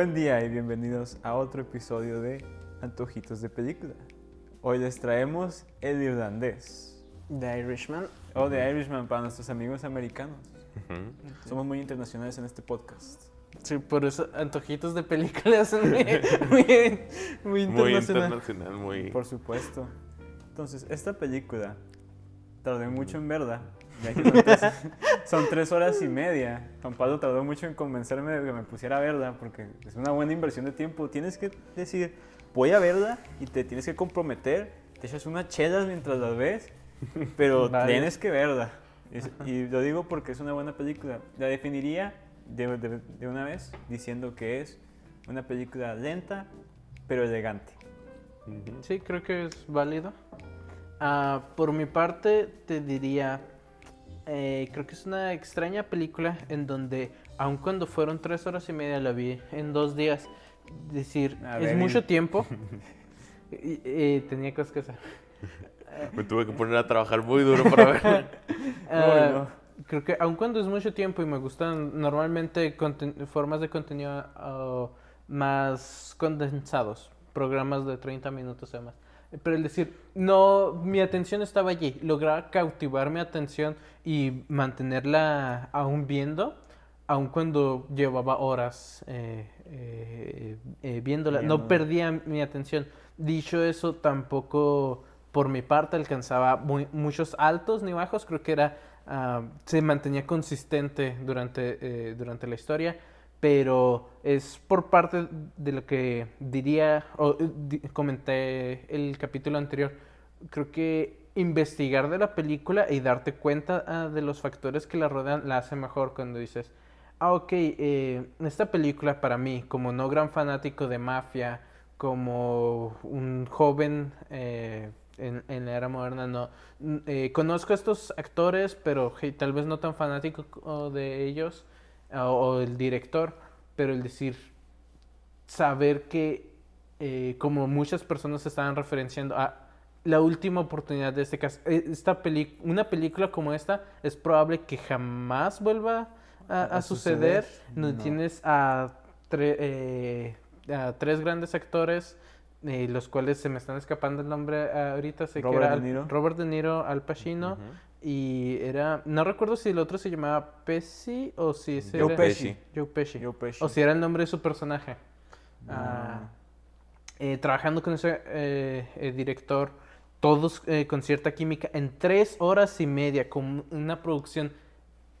Buen día y bienvenidos a otro episodio de Antojitos de Película. Hoy les traemos El Irlandés The Irishman. o The Irishman para nuestros amigos americanos. Somos muy internacionales en este podcast. Sí, por eso antojitos de películas muy, muy, muy Muy internacional. internacional, muy... Por supuesto. Entonces, esta película tardé mucho en verla. son, tres, horas y media. Juan Pablo tardó mucho en convencerme de que me pusiera a verla porque es una buena inversión de tiempo. Tienes que decir, voy a verla y te tienes que comprometer. Te echas unas chelas mientras las ves, pero Vale. tienes que verla. Es- y lo digo porque es una buena película. La definiría de, de- de una vez diciendo que es una película lenta pero elegante. Sí, creo que es válido. Ah, por mi parte, te diría, eh, creo que es una extraña película en donde, aun cuando fueron tres horas y media, la vi en dos días. Decir, es mucho tiempo. Y- tenía cosas que hacer. Me tuve que poner a trabajar muy duro para ver. Bueno. Creo que aun cuando es mucho tiempo y me gustan normalmente formas de contenido ah, más condensados, programas de 30 minutos o más. Pero el decir, no, mi atención estaba allí, lograr cautivar mi atención y mantenerla aún viendo, aun cuando llevaba horas eh, eh, eh, viéndola, no perdía mi atención. Dicho eso, tampoco por mi parte alcanzaba muy- muchos altos ni bajos, creo que era ah, se mantenía consistente durante, durante la historia, pero es por parte de lo que diría, o eh, comenté el capítulo anterior, creo que investigar de la película y darte cuenta ah, de los factores que la rodean la hace mejor cuando dices, ah, ok, eh, esta película para mí, como no gran fanático de mafia, como un joven eh, en, en la era moderna, no. Eh, conozco a estos actores, pero hey, tal vez no tan fanático co- de ellos, o, el director, pero el decir, saber que, eh, como muchas personas estaban referenciando a la última oportunidad de este caso, eh, esta peli una película como esta es probable que jamás vuelva a, A- a a suceder. No tienes a, tre- eh, a tres grandes actores, eh, los cuales se me están escapando el nombre ahorita. Sé Robert que era De Al- Niro. Robert De Niro, Al Pacino. Ujú. Y era, no recuerdo si el otro se llamaba Pesci o si ese Joe era- Pesci. Joe Pesci. Joe Pesci. O si era el nombre de su personaje. Ah. Ah, eh, trabajando con ese eh, director, todos eh, con cierta química, en tres horas y media, con una producción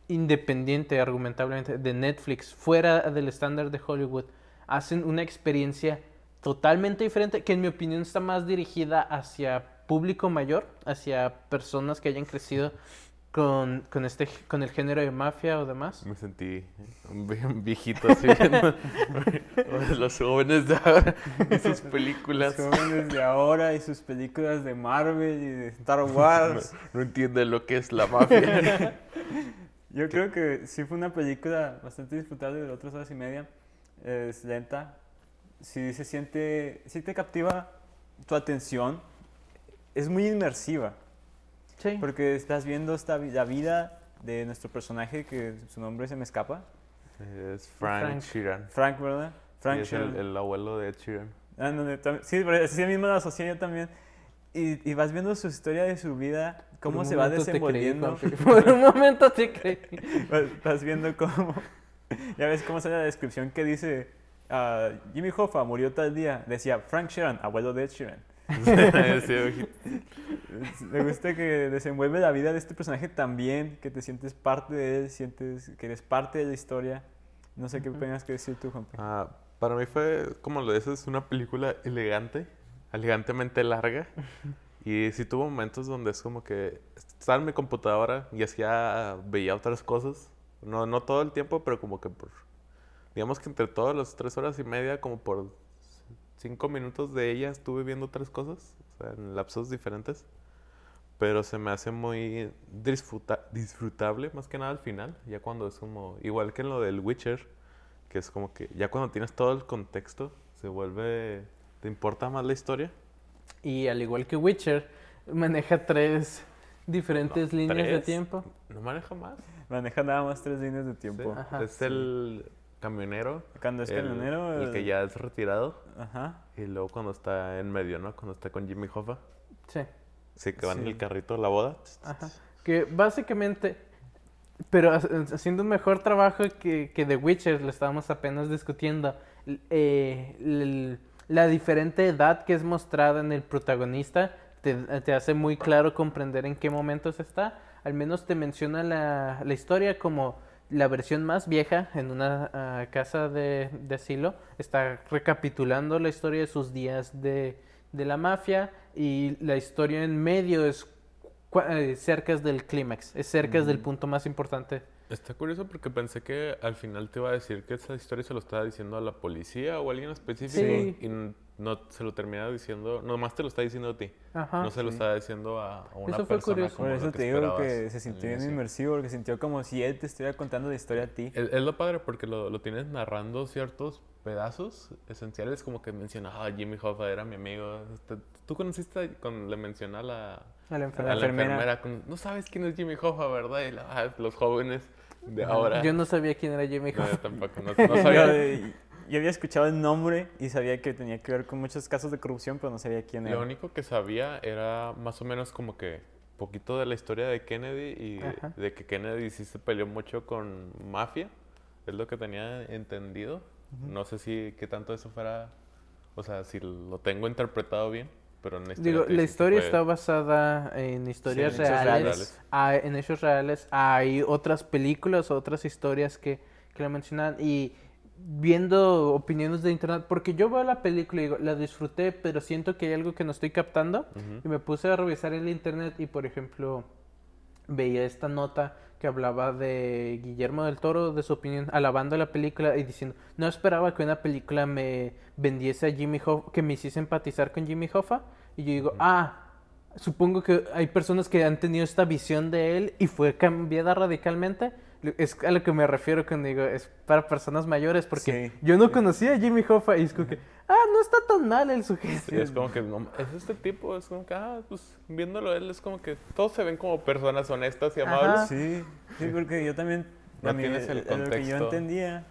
independiente, argumentablemente, de Netflix, fuera del estándar de Hollywood, hacen una experiencia totalmente diferente, que en mi opinión está más dirigida hacia público mayor, hacia personas que hayan crecido con, con, este, con el género de mafia o demás. Me sentí un vie- un viejito así viendo los jóvenes de ahora y sus películas. Los jóvenes de ahora y sus películas de Marvel y de Star Wars. No entienden lo que es la mafia. Yo creo que sí fue una película bastante disfrutable de otras horas y media. Es lenta. Sí se siente, sí te captiva tu atención. Es muy inmersiva. Sí. Porque estás viendo esta, la vida de nuestro personaje, que su nombre se me escapa. Es Frank, Frank. Sheeran. Frank, ¿verdad? Frank Sí, es el, Sheeran. el abuelo de Ed Sheeran. Ah, no, no, tam- sí, pero así mismo la asocié yo también. Y, y vas viendo su historia de su vida, cómo Por un se va momento te creí, desenvolviendo. Juanpi. Por un momento te creí. Vas, vas viendo cómo. Ya ves cómo sale la descripción que dice: ah, Jimmy Hoffa murió tal día. Decía Frank Sheeran, abuelo de Ed Sheeran. Sí, ojito. Me gusta que desenvuelve la vida de este personaje también, que te sientes parte de él, sientes que eres parte de la historia. No sé qué tengas que decir tú, Juan. Ah, para mí fue, como lo dices, una película elegante, elegantemente larga. Y sí tuvo momentos donde es como que estaba en mi computadora y hacía, veía otras cosas. No, no todo el tiempo, pero como que por, digamos que entre todas las tres horas y media, como por cinco minutos de ella estuve viendo otras cosas, o sea, en lapsos diferentes. Pero se me hace muy disfruta- disfrutable, más que nada al final, ya cuando es como, igual que en lo del Witcher, que es como que ya cuando tienes todo el contexto, se vuelve, te importa más la historia. Y al igual que Witcher, maneja tres diferentes No, líneas de tres. tiempo. No maneja más. Maneja nada más tres líneas de Sí. tiempo. Ajá, es sí. el camionero. Cuando es el- camionero. El, que ya es retirado. Ajá. Y luego cuando está en medio, ¿no? Cuando está con Jimmy Hoffa. Sí. Sí, que van en el carrito a la boda. Ajá. Que básicamente, pero ha- haciendo un mejor trabajo que, que The Witcher, lo estábamos apenas discutiendo, eh, la diferente edad que es mostrada en el protagonista te, te hace muy claro comprender en qué momentos está. Al menos te menciona la, la historia como la versión más vieja en una ah, casa de, de asilo. Está recapitulando la historia de sus días de, de la mafia y la historia en medio es eh, cerca del clímax, es cerca del punto más importante. Está curioso porque pensé que al final te iba a decir que esa historia se lo estaba diciendo a la policía o a alguien específico. Sí. Y no se lo termina diciendo, nomás te lo está diciendo a ti. Ajá. no se lo sí. está diciendo a, a una Eso fue persona curioso. como Por lo eso que te digo que se sintió bien inmersivo, porque sintió como si él te estuviera contando la historia a ti. Es, es lo padre porque lo, lo tienes narrando ciertos pedazos esenciales, como que menciona, ah, Jimmy Hoffa era mi amigo. Este, ¿Tú conociste cuando le menciona a la, A la a la enfermera. enfermera. enfermera? con, no sabes quién es Jimmy Hoffa, ¿verdad? Y la- ah, los jóvenes de ahora. Yo no sabía quién era Jimmy No, Hoffa. yo tampoco, no, no sabía. yo había escuchado el nombre y sabía que tenía que ver con muchos casos de corrupción, pero no sabía quién era. Lo único que sabía era más o menos como que poquito de la historia de Kennedy y Ajá. de que Kennedy sí se peleó mucho con mafia. Es lo que tenía entendido. No sé si qué tanto eso fuera, o sea, si lo tengo interpretado bien, pero en la historia Digo, la historia fue- está basada en historias en hechos reales, reales. hay- en hechos reales. Hay otras películas, otras historias que, que la mencionan y viendo opiniones de internet, porque yo veo la película y digo, la disfruté, pero siento que hay algo que no estoy captando Ujú. y me puse a revisar el internet y por ejemplo veía esta nota que hablaba de Guillermo del Toro, de su opinión, alabando la película y diciendo, no esperaba que una película me vendiese a Jimmy Hoffa, que me hiciese empatizar con Jimmy Hoffa. Y yo digo, ah, supongo que hay personas que han tenido esta visión de él y fue cambiada radicalmente. Es a lo que me refiero cuando digo, es para personas mayores, porque Sí. yo no conocía a Jimmy Hoffa y es como que, ah, no está tan mal el sujeto. Sí, es como que no, es este tipo, es como que, ah, pues viéndolo él, es como que todos se ven como personas honestas y Ajá. amables. Sí, sí, porque yo también, No mí, tienes el eh, lo que yo contexto. entendía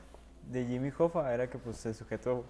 de Jimmy Hoffa era que pues el sujeto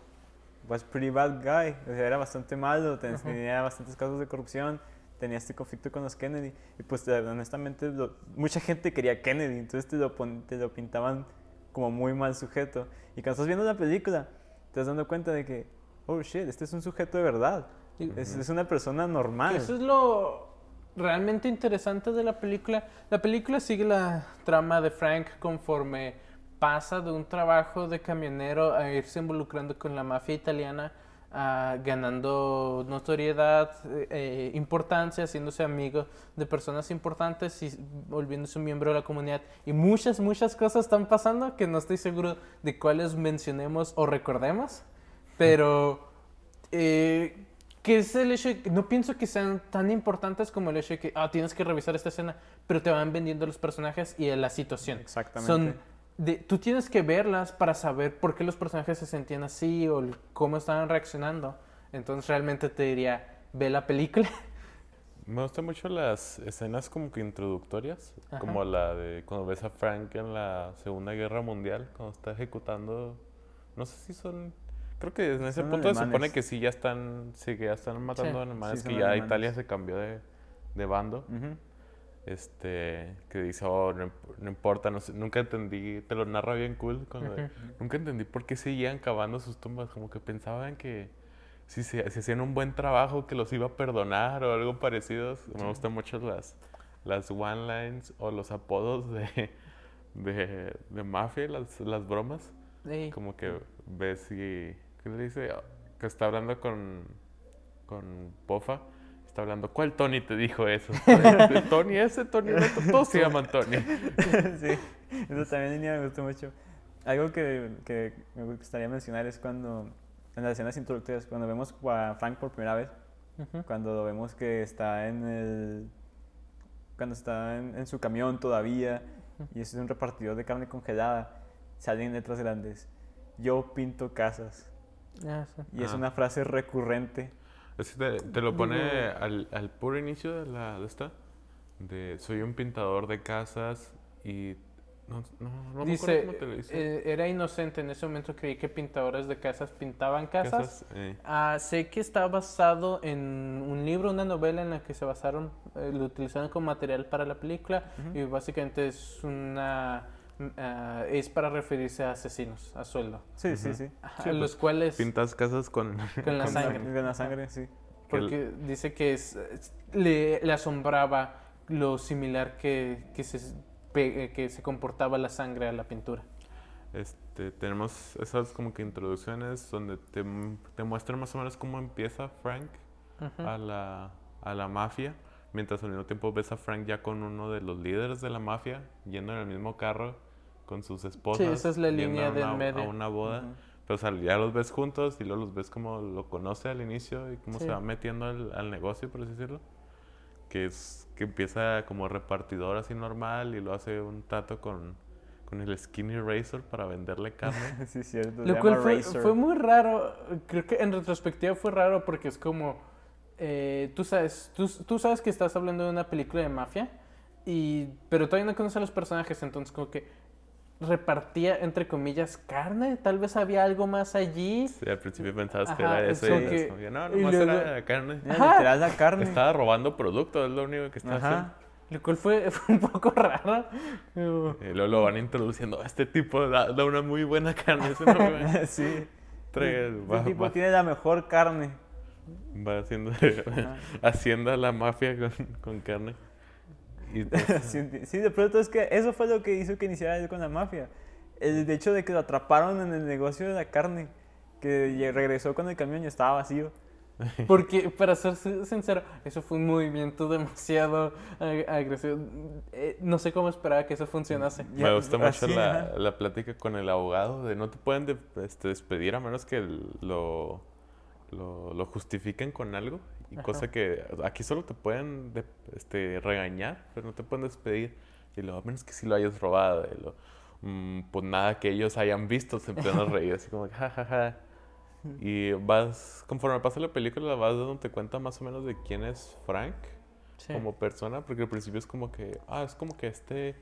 was pretty bad guy, o sea, era bastante malo, ten- tenía bastantes casos de corrupción, tenía este conflicto con los Kennedy. Y pues honestamente lo- mucha gente quería Kennedy, entonces te lo, te lo pintaban como muy mal sujeto. Y cuando estás viendo la película te estás dando cuenta de que, oh shit, este es un sujeto de verdad, es, es una persona normal. Eso es lo realmente interesante de la película. La película sigue la trama de Frank conforme pasa de un trabajo de camionero a irse involucrando con la mafia italiana, a ganando notoriedad, eh, eh, importancia, haciéndose amigo de personas importantes y volviéndose un miembro de la comunidad. Y muchas, muchas cosas están pasando que no estoy seguro de cuáles mencionemos o recordemos, pero eh, que es el hecho de que no pienso que sean tan importantes como el hecho de que ah, tienes que revisar esta escena, pero te van vendiendo los personajes y la situación. Exactamente. Son de, tú tienes que verlas para saber por qué los personajes se sentían así o el- cómo estaban reaccionando. Entonces realmente te diría, ve la película. Me gustan mucho las escenas como que introductorias, Ajá. como la de cuando ves a Frank en la Segunda Guerra Mundial, cuando está ejecutando, no sé si son, creo que en ese Son punto se supone alemanes. que sí ya están, sí que ya están matando Sí, alemanes, sí, que ya alemanes. Italia se cambió de, de bando, Ujú. Este, que dice, oh, no, no importa, no sé, nunca entendí, te lo narra bien cool, nunca entendí por qué seguían cavando sus tumbas, como que pensaban que si se si hacían un buen trabajo que los iba a perdonar o algo parecido. Me gustan mucho las, las one lines o los apodos de, de, de mafia, las, las bromas. Sí. Como que ves y... ¿Qué le dice? Que está hablando con, con Pofa. Está hablando, ¿cuál Tony te dijo eso? Tony ese, Tony el otro, todos se llaman Tony. sí, eso también me gustó mucho. Algo que, que me gustaría mencionar es cuando, en las escenas introductorias, cuando vemos a Frank por primera vez, Ujú. cuando vemos que está en el. cuando está en, en su camión todavía y es un repartidor de carne congelada, salen letras grandes. Yo pinto casas. Ah, sí. Y es Ah. una frase recurrente. Te, te lo pone Digo- al, al puro inicio de la de esta. De soy un pintador de casas y No, no, no me Dice, acuerdo cómo te lo dice. eh, era inocente, en ese momento creí que pintadores de casas pintaban casas. Casas, eh, Ah, sé que está basado en un libro, una novela en la que se basaron, eh, lo utilizaron como material para la película y básicamente es una... ah, es para referirse a asesinos, a sueldo. Sí, sí, sí. a los cuales... Pintas casas con... Con la Con sangre. Con la sangre, sí. Porque dice que es, le, le asombraba lo similar que, que, se, eh, que se comportaba la sangre a la pintura. Este, tenemos esas como que introducciones donde te, te muestran más o menos cómo empieza Frank a, la, a la mafia, mientras al mismo tiempo ves a Frank ya con uno de los líderes de la mafia, yendo en el mismo carro con sus esposas. esa es la yendo línea una, medio. A una boda. Pero o sea, ya los ves juntos y luego los ves como lo conoce al inicio y cómo Sí. se va metiendo al, al negocio, por así decirlo. Que es que empieza como repartidor así normal y lo hace un trato con, con el Skinny Razor para venderle carne. Sí, cierto. Lo se cual llama fue, Razor. fue muy raro. Creo que en retrospectiva fue raro porque es como. eh, tú, sabes, tú, tú sabes que estás hablando de una película de mafia, y, pero todavía no conoces a los personajes, entonces, como que repartía, entre comillas, carne. Tal vez había algo más allí. Sí, al principio pensabas que Ajá, era es eso y que- no, nomás luego- era carne. La carne. Estaba robando producto, es lo único que está Ajá. Lo cual fue, fue un poco raro. Haciendo. Y luego lo van introduciendo. Este tipo da, da una muy buena carne. Sí. Trae- Ese va, tipo va- tiene la mejor carne. va haciendo, Ajá. haciendo a la mafia con, con carne. Y pues, sí, sí, de pronto es que eso fue lo que hizo que iniciara él con la mafia. El de hecho de que lo atraparon en el negocio de la carne, que regresó con el camión y estaba vacío. Porque, para ser sin- sincero, eso fue un movimiento demasiado ag- agresivo. Eh, no sé cómo esperaba que eso funcionase. Me Ya, gusta mucho así, la, la plática con el abogado de no te pueden de- este, despedir a menos que lo, lo, lo justifiquen con algo. Y Ajá. cosa que aquí solo te pueden de- este, regañar, pero no te pueden despedir. Y lo, a menos que si lo hayas robado. Y lo, "Mm, pues nada que ellos hayan visto, se empiezan a reír así como, ja, ja, ja. Y vas, conforme pasa la película, vas dándote cuenta más o menos de quién es Frank Sí. como persona, porque al principio es como que, ah, es como que este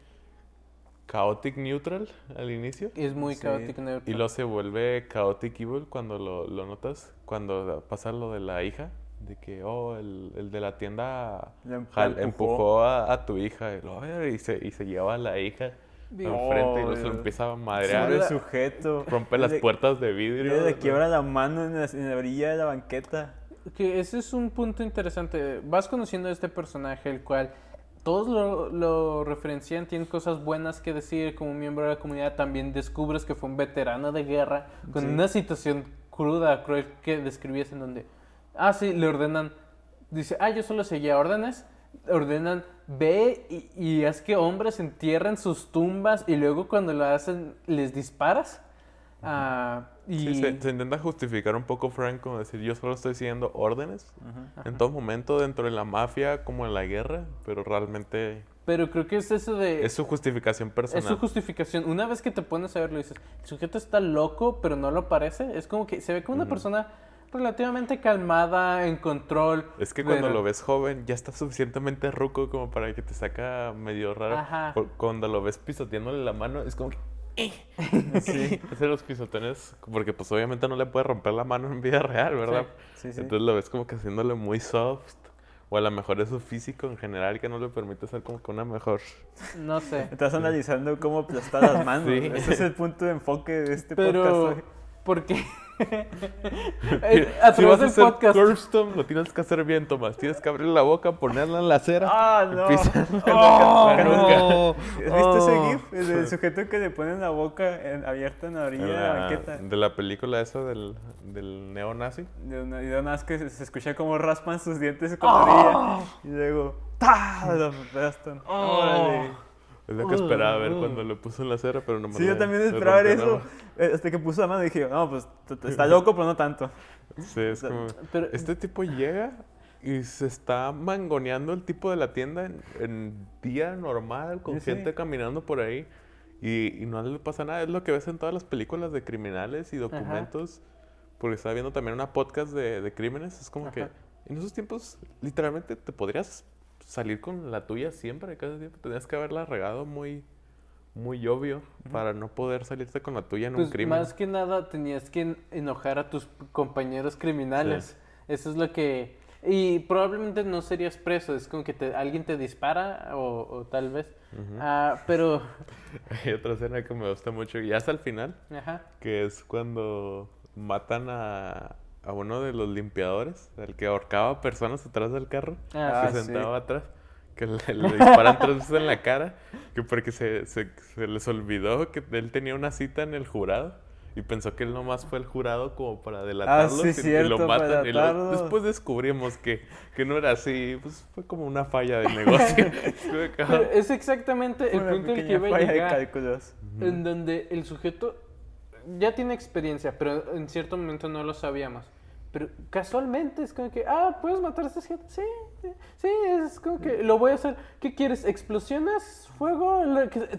chaotic neutral al inicio. Es muy Sí. caótico. Y neutro. luego se vuelve chaotic evil cuando lo, lo notas, cuando pasa lo de la hija, de que, oh, el, el de la tienda em- la empujó, a, a tu hija y, lo, y, se, y se lleva a la hija Digo, enfrente y luego se lo empieza a madrear, el sujeto. rompe las Le- puertas de vidrio. Le quiebra la mano en la, en la orilla de la banqueta. Que ese es un punto interesante. Vas conociendo a este personaje, el cual todos lo, lo referencian, tienen cosas buenas que decir como miembro de la comunidad. También descubres que fue un veterano de guerra con Sí. una situación cruda, cruel que describías en donde, ah, sí, le ordenan, dice, ah, yo solo seguía órdenes. Ordenan, ve y, y haz que hombres entierren sus tumbas y luego cuando lo hacen les disparas. Ah, y Sí, se, se intenta justificar un poco Frank como decir, yo solo estoy siguiendo órdenes en todo momento dentro de la mafia como en la guerra, pero realmente Pero creo que es eso de... es su justificación Es personal. su justificación. Una vez que te pones a verlo, dices, el sujeto está loco, pero no lo parece. Es como que se ve como una Ujú. persona relativamente calmada, en control. Es que cuando pero- lo ves joven ya está suficientemente ruco como para que te saca medio raro. Ajá. Cu- Cuando lo ves pisoteándole la mano es como que... Sí. Hace los pisotones porque pues obviamente no le puede romper la mano en vida real, ¿verdad? Sí, sí. Entonces lo ves como que haciéndole muy soft. O a lo mejor es su físico en general que no le permite ser como que una mejor... No sé. Estás analizando cómo aplastar las manos. Sí. Ese es el punto de enfoque de este Pero, podcast. hoy. ¿Por qué? Eh, a si través vas a del hacer podcast. Curbstone, lo tienes que hacer bien, Tomás. Tienes que abrir la boca, ponerla en la acera. ¡Ah, no! ¡Oh, La no! ¿Viste ese Oh. gif? El del sujeto que le ponen la boca en- abierta en la orilla de la la- banqueta. de la película esa del, del neonazi. De una, y de una vez que se, se escucha como raspan sus dientes con la orilla. Y luego, ¡ta! Lo aplastan. Oh. ¡Órale! Es lo que esperaba ver Uh, uh. cuando lo puso en la acera, pero no me Sí, yo también esperaba ver eso. Eh, Hasta que puso la mano y dije, no, pues está loco, pero no tanto. Sí, es como... Pero, Este tipo llega y se está mangoneando el tipo de la tienda en, en día normal, con Sí, gente caminando por ahí. Y, y no le pasa nada. Es lo que ves en todas las películas de criminales y documentos. Porque estaba viendo también una podcast de, de crímenes. Es como que Ajá. en esos tiempos, literalmente, te podrías salir con la tuya siempre, cada tiempo. Tenías que haberla regado muy, muy obvio para no poder salirte con la tuya en un Pues crimen. más que nada tenías que en- enojar a tus compañeros criminales. Eso es lo que... Y probablemente no serías preso, es como que te- alguien te dispara o, o tal vez. Ah, pero... Hay otra escena que me gusta mucho, y hasta el final, Ajá. que es cuando matan a, a uno de los limpiadores, el que ahorcaba personas atrás del carro, Ah, que sí. sentaba atrás, que le, le disparan tres veces en la cara, que porque se, se, se les olvidó que él tenía una cita en el jurado. Y pensó que él nomás fue el jurado como para delatarlos sí, y- lo matan. Y lo- delatarlos. después descubrimos que, que no era así, pues fue como una falla de negocio. Es exactamente el Una punto al que pequeña iba a falla de llegar. cálculos. En donde el sujeto ya tiene experiencia, pero en cierto momento no lo sabíamos. Pero casualmente es como que, ah, ¿puedes matar a esta gente? Sí, sí, sí, es como que lo voy a hacer. ¿Qué quieres? ¿Explosiones? ¿Fuego?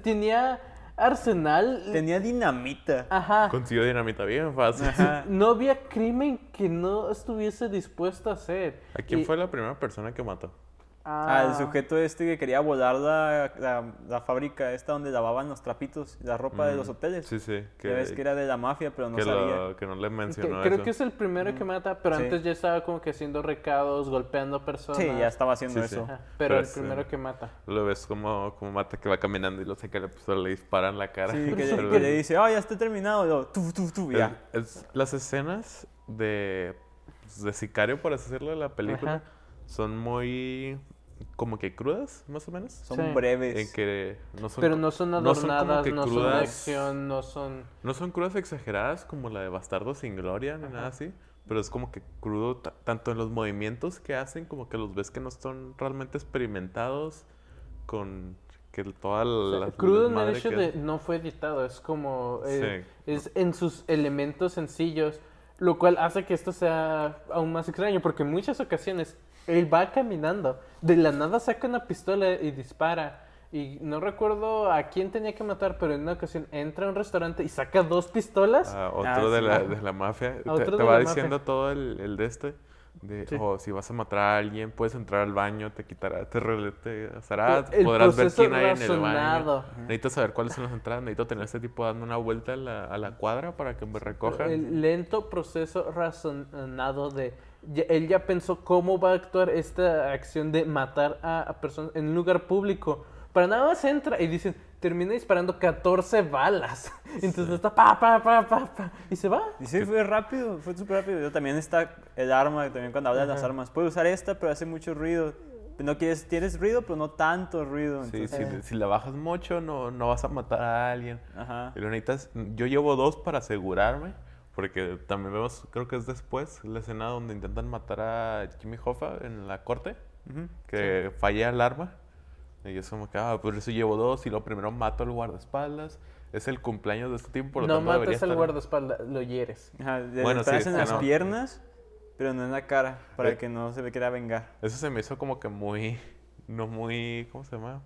Tenía arsenal. Tenía dinamita. Ajá. Consiguió dinamita bien fácil. Ajá. No había crimen que no estuviese dispuesto a hacer. ¿A quién Y- fue la primera persona que mató? Ah, el Ah, sujeto este que quería volar la, la, la fábrica esta donde lavaban los trapitos, la ropa de los hoteles. Sí, sí. Ya ves que era de la mafia, pero no que, sabía. lo- que no le que- mencionó creo eso. que es el primero que mata, pero Sí. antes ya estaba como que haciendo recados, golpeando personas. Sí, ya estaba haciendo Sí, sí. eso. Ajá, pero el primero que mata. Lo ves como, como mata que va caminando y lo que le, pues, le disparan la cara. Sí, que, Pero le- que dice, oh, ya está terminado. Tu, Es- ya. es- las escenas de, pues, de sicario, por así decirlo, de la película, Ajá. son muy como que crudas, más o menos. Son Sí. breves. En que no son, Pero no son no son como adornadas, que no son, de crudas- acción, no son... No son crudas exageradas como la de Bastardo sin Gloria ni nada así, pero es como que crudo ta- tanto en los movimientos que hacen como que los ves que no son realmente experimentados con que toda o sea, la, crudo en el hecho que- de no fue editado, es como... eh, Sí. Es en sus elementos sencillos, lo cual hace que esto sea aún más extraño, porque en muchas ocasiones él va caminando, de la nada saca una pistola y dispara. Y no recuerdo a quién tenía que matar, pero en una ocasión entra a un restaurante y saca dos pistolas. a otro Ah, de, sí. la, de la mafia. Te, otro te de va la diciendo mafia. todo el, el de este. De, Sí. o si vas a matar a alguien, puedes entrar al baño, te quitará, te, te hará, El podrás ver quién hay en el baño. razonado. Necesito saber cuáles son las entradas, necesito tener a este tipo dando una vuelta a la, a la cuadra para que me recoja. El lento proceso razonado de... ya- él ya pensó cómo va a actuar esta acción de matar a, a personas en un lugar público. Para nada más entra y dicen, termina disparando 14 balas. Entonces está pa, pa, pa, pa, pa, y se va. Y sí, fue rápido, fue súper rápido. Yo también está el arma, también cuando habla de las armas. Puedes usar esta, pero hace mucho ruido. No quieres, tienes ruido, pero no tanto ruido. Sí, entonces- si, si la bajas mucho, no, no vas a matar a alguien. Ajá. Y lo necesitas, yo llevo dos para asegurarme, porque también vemos, creo que es después, la escena donde intentan matar a Jimmy Hoffa en la corte, Ujú. que falla el arma. Y yo como que, ah, por eso llevo dos, y lo primero mato al guardaespaldas. Es el cumpleaños de este tipo, por lo no tanto matas al estar- guardaespaldas, lo hieres. Ajá, le Bueno, sí, en sí, las no. piernas, pero no en la cara, para Eh. que no se le quiera vengar. Eso se me hizo como que muy, no muy, ¿cómo se llama?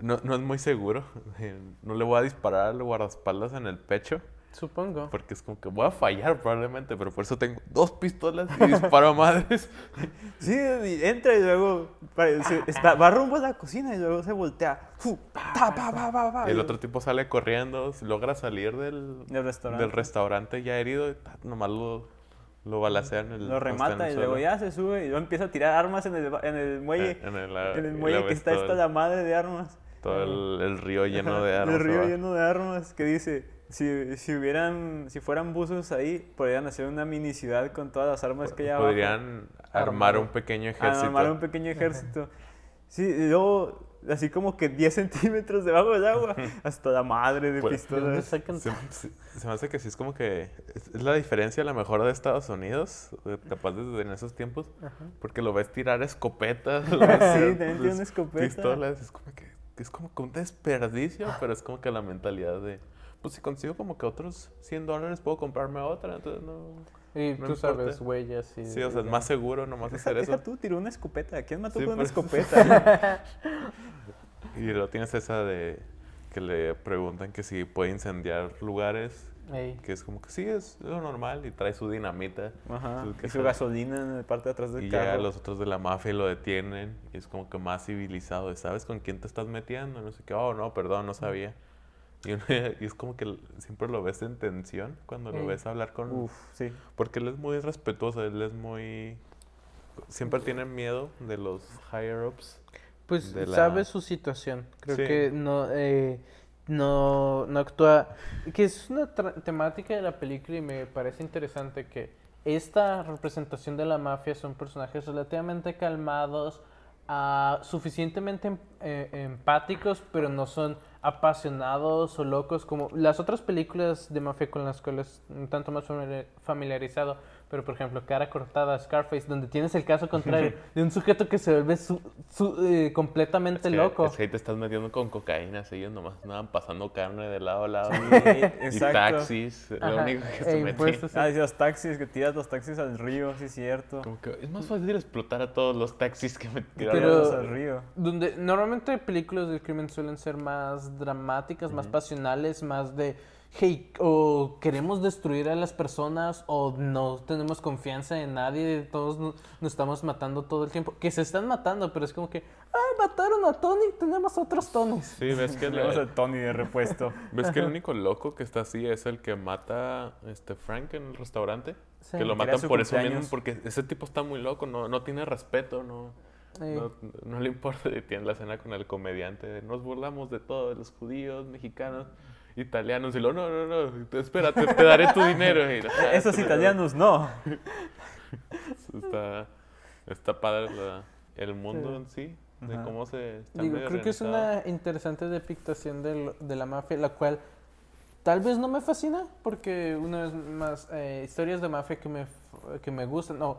No, no es muy seguro. No le voy a disparar al guardaespaldas en el pecho. Supongo. Porque es como que voy a fallar probablemente, pero por eso tengo dos pistolas y disparo a madres. Sí, entra y luego se- está- va rumbo a la cocina y luego se voltea. ¡Fu! Ta, pa, pa, pa, pa, Y el otro tipo sale corriendo, logra salir del, Del restaurante. del restaurante ya herido y ta, nomás lo, lo balacean. El, Lo remata y luego ya se sube y luego empieza a tirar armas en el, en el muelle. En el, la- en el muelle que está esta la madre de armas. Todo el, el río lleno de armas. El río abajo. lleno de armas que dice, si, si hubieran, si fueran buzos ahí, podrían hacer una mini ciudad con todas las armas que hay abajo. Podrían armar un pequeño ejército. Armar un pequeño ejército. Sí, y luego, así como que 10 centímetros debajo del agua, hasta la madre de Pues, ¿De dónde pistolas. Se, se- se me hace que sí es como que es, es la diferencia a lo mejor de Estados Unidos, eh, capaz desde en esos tiempos, porque lo ves tirar escopetas, lo ves Sí, tirar, también tiene una escopeta. pistolas, es como que es como que un desperdicio, pero es como que la mentalidad de pues si consigo como que otros 100 dólares puedo comprarme otra, entonces no... Y No tú sabes, huellas y... Sí, o sea, es más seguro nomás hacer eso. tú, tiró una escopeta. ¿Quién mató Sí, con una escopeta? Y luego tienes esa de que le preguntan que si puede incendiar lugares Ey. Que es como que sí, es lo normal y trae su dinamita. Ajá. Su Y su gasolina en la parte de atrás del Y carro. ya los otros de la mafia lo detienen y es como que más civilizado. de, ¿Sabes con quién te estás metiendo? No sé qué. Oh, no, perdón, no sabía. Y, uno- y es como que siempre lo ves en tensión cuando lo Ey. ves hablar con... Uf, sí. Porque él es muy respetuoso, él es muy... Siempre tiene miedo de los higher-ups. Pues de la- sabe su situación. Creo Sí. que no, eh, no, no actúa. Que es una temática de la película y me parece interesante que esta representación de la mafia son personajes relativamente calmados, ah, suficientemente em- eh, empáticos, pero no son apasionados o locos como las otras películas de mafia con las cuales un tanto más familiar- familiarizado. Pero, por ejemplo, Cara Cortada, Scarface, donde tienes el caso contrario de un sujeto que se vuelve su- su- eh, completamente Es que- loco. Es que ahí te estás metiendo con cocaína, ellos nomás andaban pasando carne de lado a lado. Sí, y exacto. taxis, lo único que e se metía. impuestos. Ah, y los taxis, que tiras los taxis al río, sí es cierto. Como que es más fácil explotar a todos los taxis que me Tirarlos al río. Donde normalmente películas del crimen suelen ser más dramáticas, más pasionales, más de, hey, o queremos destruir a las personas o no tenemos confianza en nadie, todos no- nos estamos matando todo el tiempo. Que se están matando, pero es como que, ah, mataron a Tony, tenemos otros Tonys. Sí, ves que, Tenemos al Tony de repuesto. ves que el único loco que está así es el que mata este Frank en el restaurante. Sí. Que lo matan por eso mismo, porque ese tipo está muy loco, no, no tiene respeto, no, no, no le importa. Y tiene la escena con el comediante nos burlamos de todo, de los judíos, mexicanos, italianos. Y lo, no, no, no, te- espérate, te daré tu dinero. Y, "Ah, Esos italianos no. Está, está padre la- el mundo Sí. en sí, de Ajá. cómo se está Digo, creo que es una interesante depictación del- de la mafia, la cual tal vez no me fascina, porque una vez más, eh, historias de mafia que me, que me gustan, o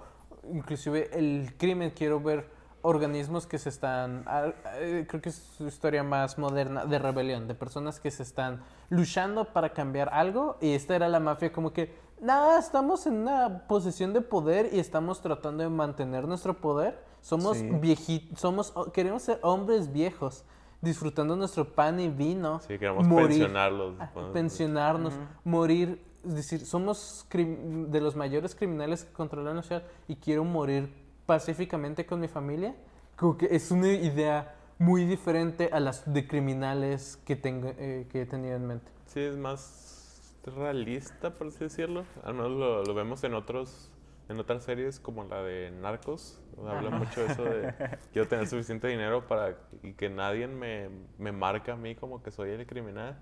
inclusive el crimen, quiero ver organismos que se están, ah, eh, creo que es su historia más moderna de rebelión, de personas que se están luchando para cambiar algo, y esta era la mafia como que, nada, estamos en una posición de poder y estamos tratando de mantener nuestro poder. Somos Sí. viejitos, somos, queremos ser hombres viejos, disfrutando nuestro pan y vino. Sí, queremos morir, pensionarlos. ah, pensionarnos, morir, es decir, somos de los mayores criminales que controlan la ciudad y quiero morir pacíficamente con mi familia. Como que es una idea muy diferente a las de criminales que, tengo, eh, que he tenido en mente. Sí, es más realista, por así decirlo. Al menos lo, lo vemos en otros en otras series como la de Narcos. Habla Ajá. mucho eso de quiero tener suficiente dinero para y que nadie me, me marca a mí como que soy el criminal.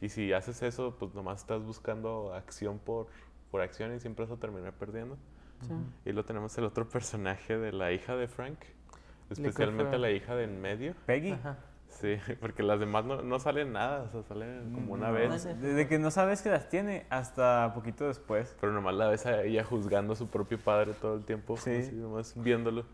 Y si haces eso, pues nomás estás buscando acción por, por acción y siempre vas a terminar perdiendo. Y lo tenemos el otro personaje de la hija de Frank. Especialmente la hija de en medio. Peggy. Ajá. Sí, porque las demás no, no salen nada, o sea, salen como una No, vez. Desde que no sabes que las tiene hasta poquito después. Pero nomás la ves a ella juzgando a su propio padre todo el tiempo, Sí. así, nomás viéndolo.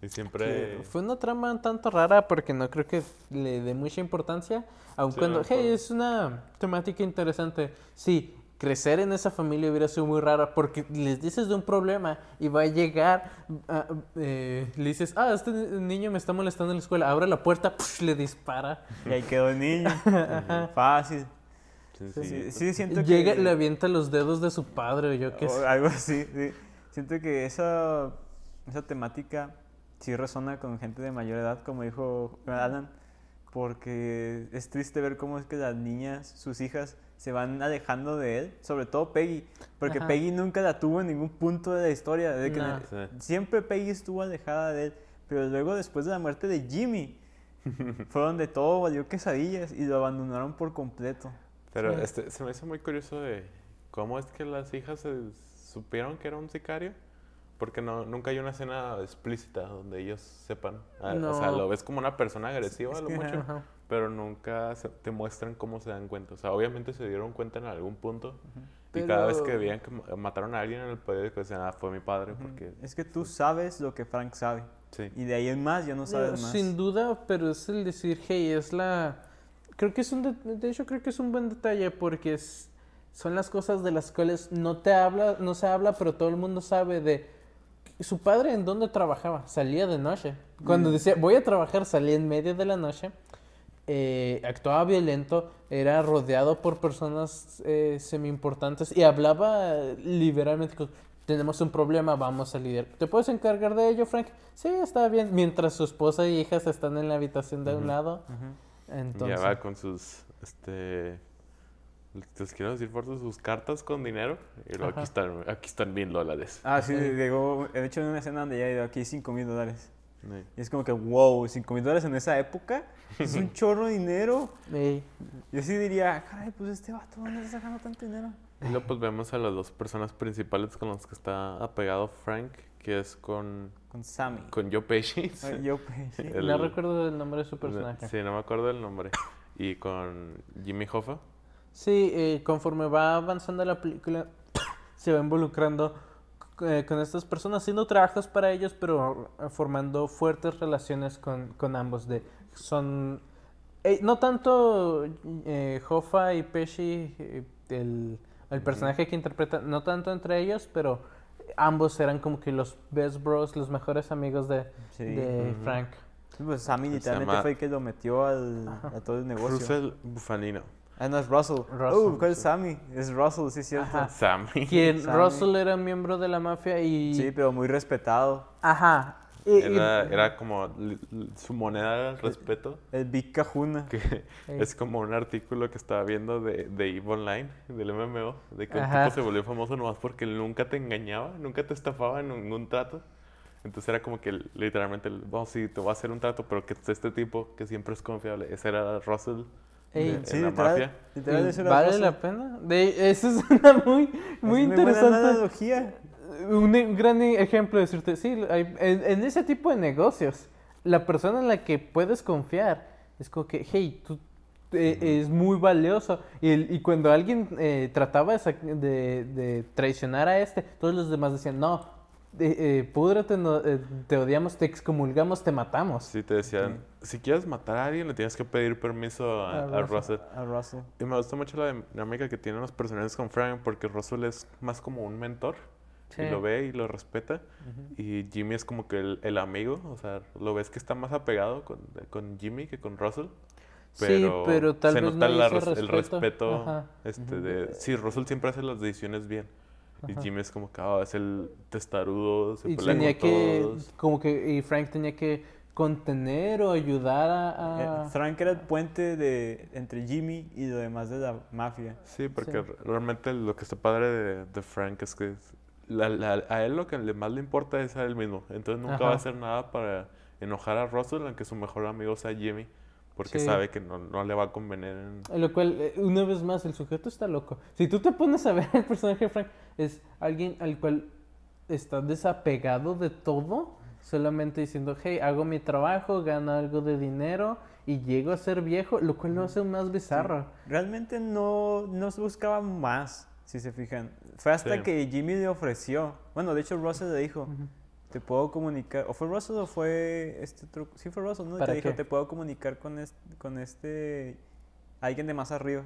Y siempre... Que Fue una trama un tanto rara porque no creo que le dé mucha importancia, aun Sí, cuando, no, hey, es una temática interesante. Sí, crecer en esa familia hubiera sido muy rara porque les dices de un problema y va a llegar, ah, eh, le dices, ah, este niño me está molestando en la escuela, abre la puerta, ¡push! le dispara. Y ahí quedó el niño. Fácil. Sí, Sí, sí. sí, siento Llega, que... le avienta los dedos de su padre o yo qué o sé. algo así, sí. Siento que esa, esa temática sí resona con gente de mayor edad, como dijo Alan, porque es triste ver cómo es que las niñas, sus hijas, se van alejando de él, sobre todo Peggy, porque Ajá. Peggy nunca la tuvo en ningún punto de la historia, de que No. Sí. siempre Peggy estuvo alejada de él, pero luego después de la muerte de Jimmy, fue donde todo valió quesadillas y lo abandonaron por completo. Pero Sí. este, se me hizo muy curioso de cómo es que las hijas se supieron que era un sicario. Porque no, nunca hay una escena explícita donde ellos sepan. Ah, O sea, lo ves como una persona agresiva Es a lo que, mucho, Ajá. Pero nunca se- te muestran cómo se dan cuenta. O sea, obviamente se dieron cuenta en algún punto. Y cada vez que Pero- veían que ma- mataron a alguien en el periódico decían, ah, fue mi padre. Porque Es que tú sabes lo que Frank sabe. sí. Y de ahí en más ya no sabes más. Sin duda, pero es el decir, hey, es la... Creo que es un... de- de hecho, creo que es un buen detalle porque es... son las cosas de las cuales no te habla, no se habla, pero todo el mundo sabe de... Su padre en dónde trabajaba, salía de noche. Cuando Mm. decía, voy a trabajar, salía en medio de la noche. Eh, actuaba violento, era rodeado por personas eh, semi importantes y hablaba liberalmente. con, Tenemos un problema, vamos a lidiar. ¿Te puedes encargar de ello, Frank? Sí, está bien. Mientras su esposa y hijas están en la habitación de un lado. Ujú. Entonces, Ya va con sus, este, les quiero decir por sus cartas con dinero. Y luego Ajá. aquí están, aquí están mil dólares. Ah, sí, llegó, de hecho en una escena donde ya ido aquí 5 mil dólares. Sí. Y es como que, wow, 5 mil dólares en esa época es un chorro de dinero. ey, Yo sí diría, caray, pues este vato, ¿dónde está sacando tanto dinero? Y luego pues vemos a las dos personas principales con las que está apegado Frank, que es con, Con Sammy. con Joe Pesci. Pues, sí. El- no recuerdo el nombre de su personaje. Sí, no me acuerdo del nombre. Y con Jimmy Hoffa. Sí, eh, conforme va avanzando la película, se va involucrando eh, con estas personas, haciendo trabajos para ellos, pero eh, formando fuertes relaciones con, con ambos. De, son, eh, no tanto eh, Hoffa y Pesci, eh, el, el personaje que interpreta, no tanto entre ellos, pero ambos eran como que los best bros, los mejores amigos de, Sí. de. Frank. Pues Sammy literalmente fue el que lo metió al, a todo el negocio. Russell Bufanino. Ah, no, es Russell. Russell, Uh, ¿cuál es. Sammy? Es Russell, sí, es cierto. Ajá. Sammy. Quien Sammy. Russell era miembro de la mafia y... Sí, pero muy respetado. Ajá. Y- y- Era, como su moneda al respeto. El Big Kahuna. Que es como un artículo que estaba viendo de, de EVE Online, del MMO, de que un Ajá. tipo se volvió famoso nomás porque él nunca te engañaba, nunca te estafaba en ningún trato. Entonces era como que literalmente, el, vamos, sí, te voy a hacer un trato, pero que este tipo que siempre es confiable. Ese era Russell Ey, de- Sí, en la literal, mafia. literal, ¿Y eso era ¿Vale la pena? De, eso es una muy, Es muy buena interesante. analogía. Un, gran ejemplo de decirte, sí, hay- en, en ese tipo de negocios, la persona en la que puedes confiar es como que, hey, tú eh, es muy valioso. Y, el- y cuando alguien eh, trataba de- de traicionar a este, todos los demás decían, no, eh, púdrate, no, eh, te odiamos, te excomulgamos, te matamos. Sí, te decían, si quieres matar a alguien, le tienes que pedir permiso a, A a Russell. Russell. A Russell. Y me gusta mucho la dinámica que tienen los personajes con Frank, porque Russell es más como un mentor. Sí. Y lo ve y lo respeta. Y Jimmy es como que el, el amigo, o sea, lo ves que está más apegado con, con Jimmy que con Russell. Sí, pero tal se vez nota no la hizo res- el respeto. respeto. Este, de, sí, Russell siempre hace las decisiones bien. Y Ajá. Jimmy es como que ah, es el testarudo, se Y pelea tenía con que, todos. como que, y Frank tenía que contener o ayudar a... a- Eh, Frank era el puente de, entre Jimmy y lo demás de la mafia. Sí, porque Sí. re- realmente lo que está padre de, de Frank es que la- la- a él lo que le más le importa es a él mismo. Entonces nunca va a Ajá. hacer nada para enojar a Russell, aunque su mejor amigo sea Jimmy. Porque Sí. sabe que no, no le va a convenir. en- Lo cual, eh, una vez más, el sujeto está loco. Si tú te pones a ver el personaje de Frank, es alguien al cual está desapegado de todo, solamente diciendo, hey, hago mi trabajo, gano algo de dinero y llego a ser viejo, lo cual lo hace más bizarro. Realmente no, no se buscaba más, si se fijan. Fue hasta Sí. que Jimmy le ofreció. Bueno, de hecho Russell le dijo, te puedo comunicar. ¿O fue Russell o fue este otro? Sí, fue Russell, ¿no? Y ¿Para te dijo, te puedo comunicar con este, con este alguien de más arriba.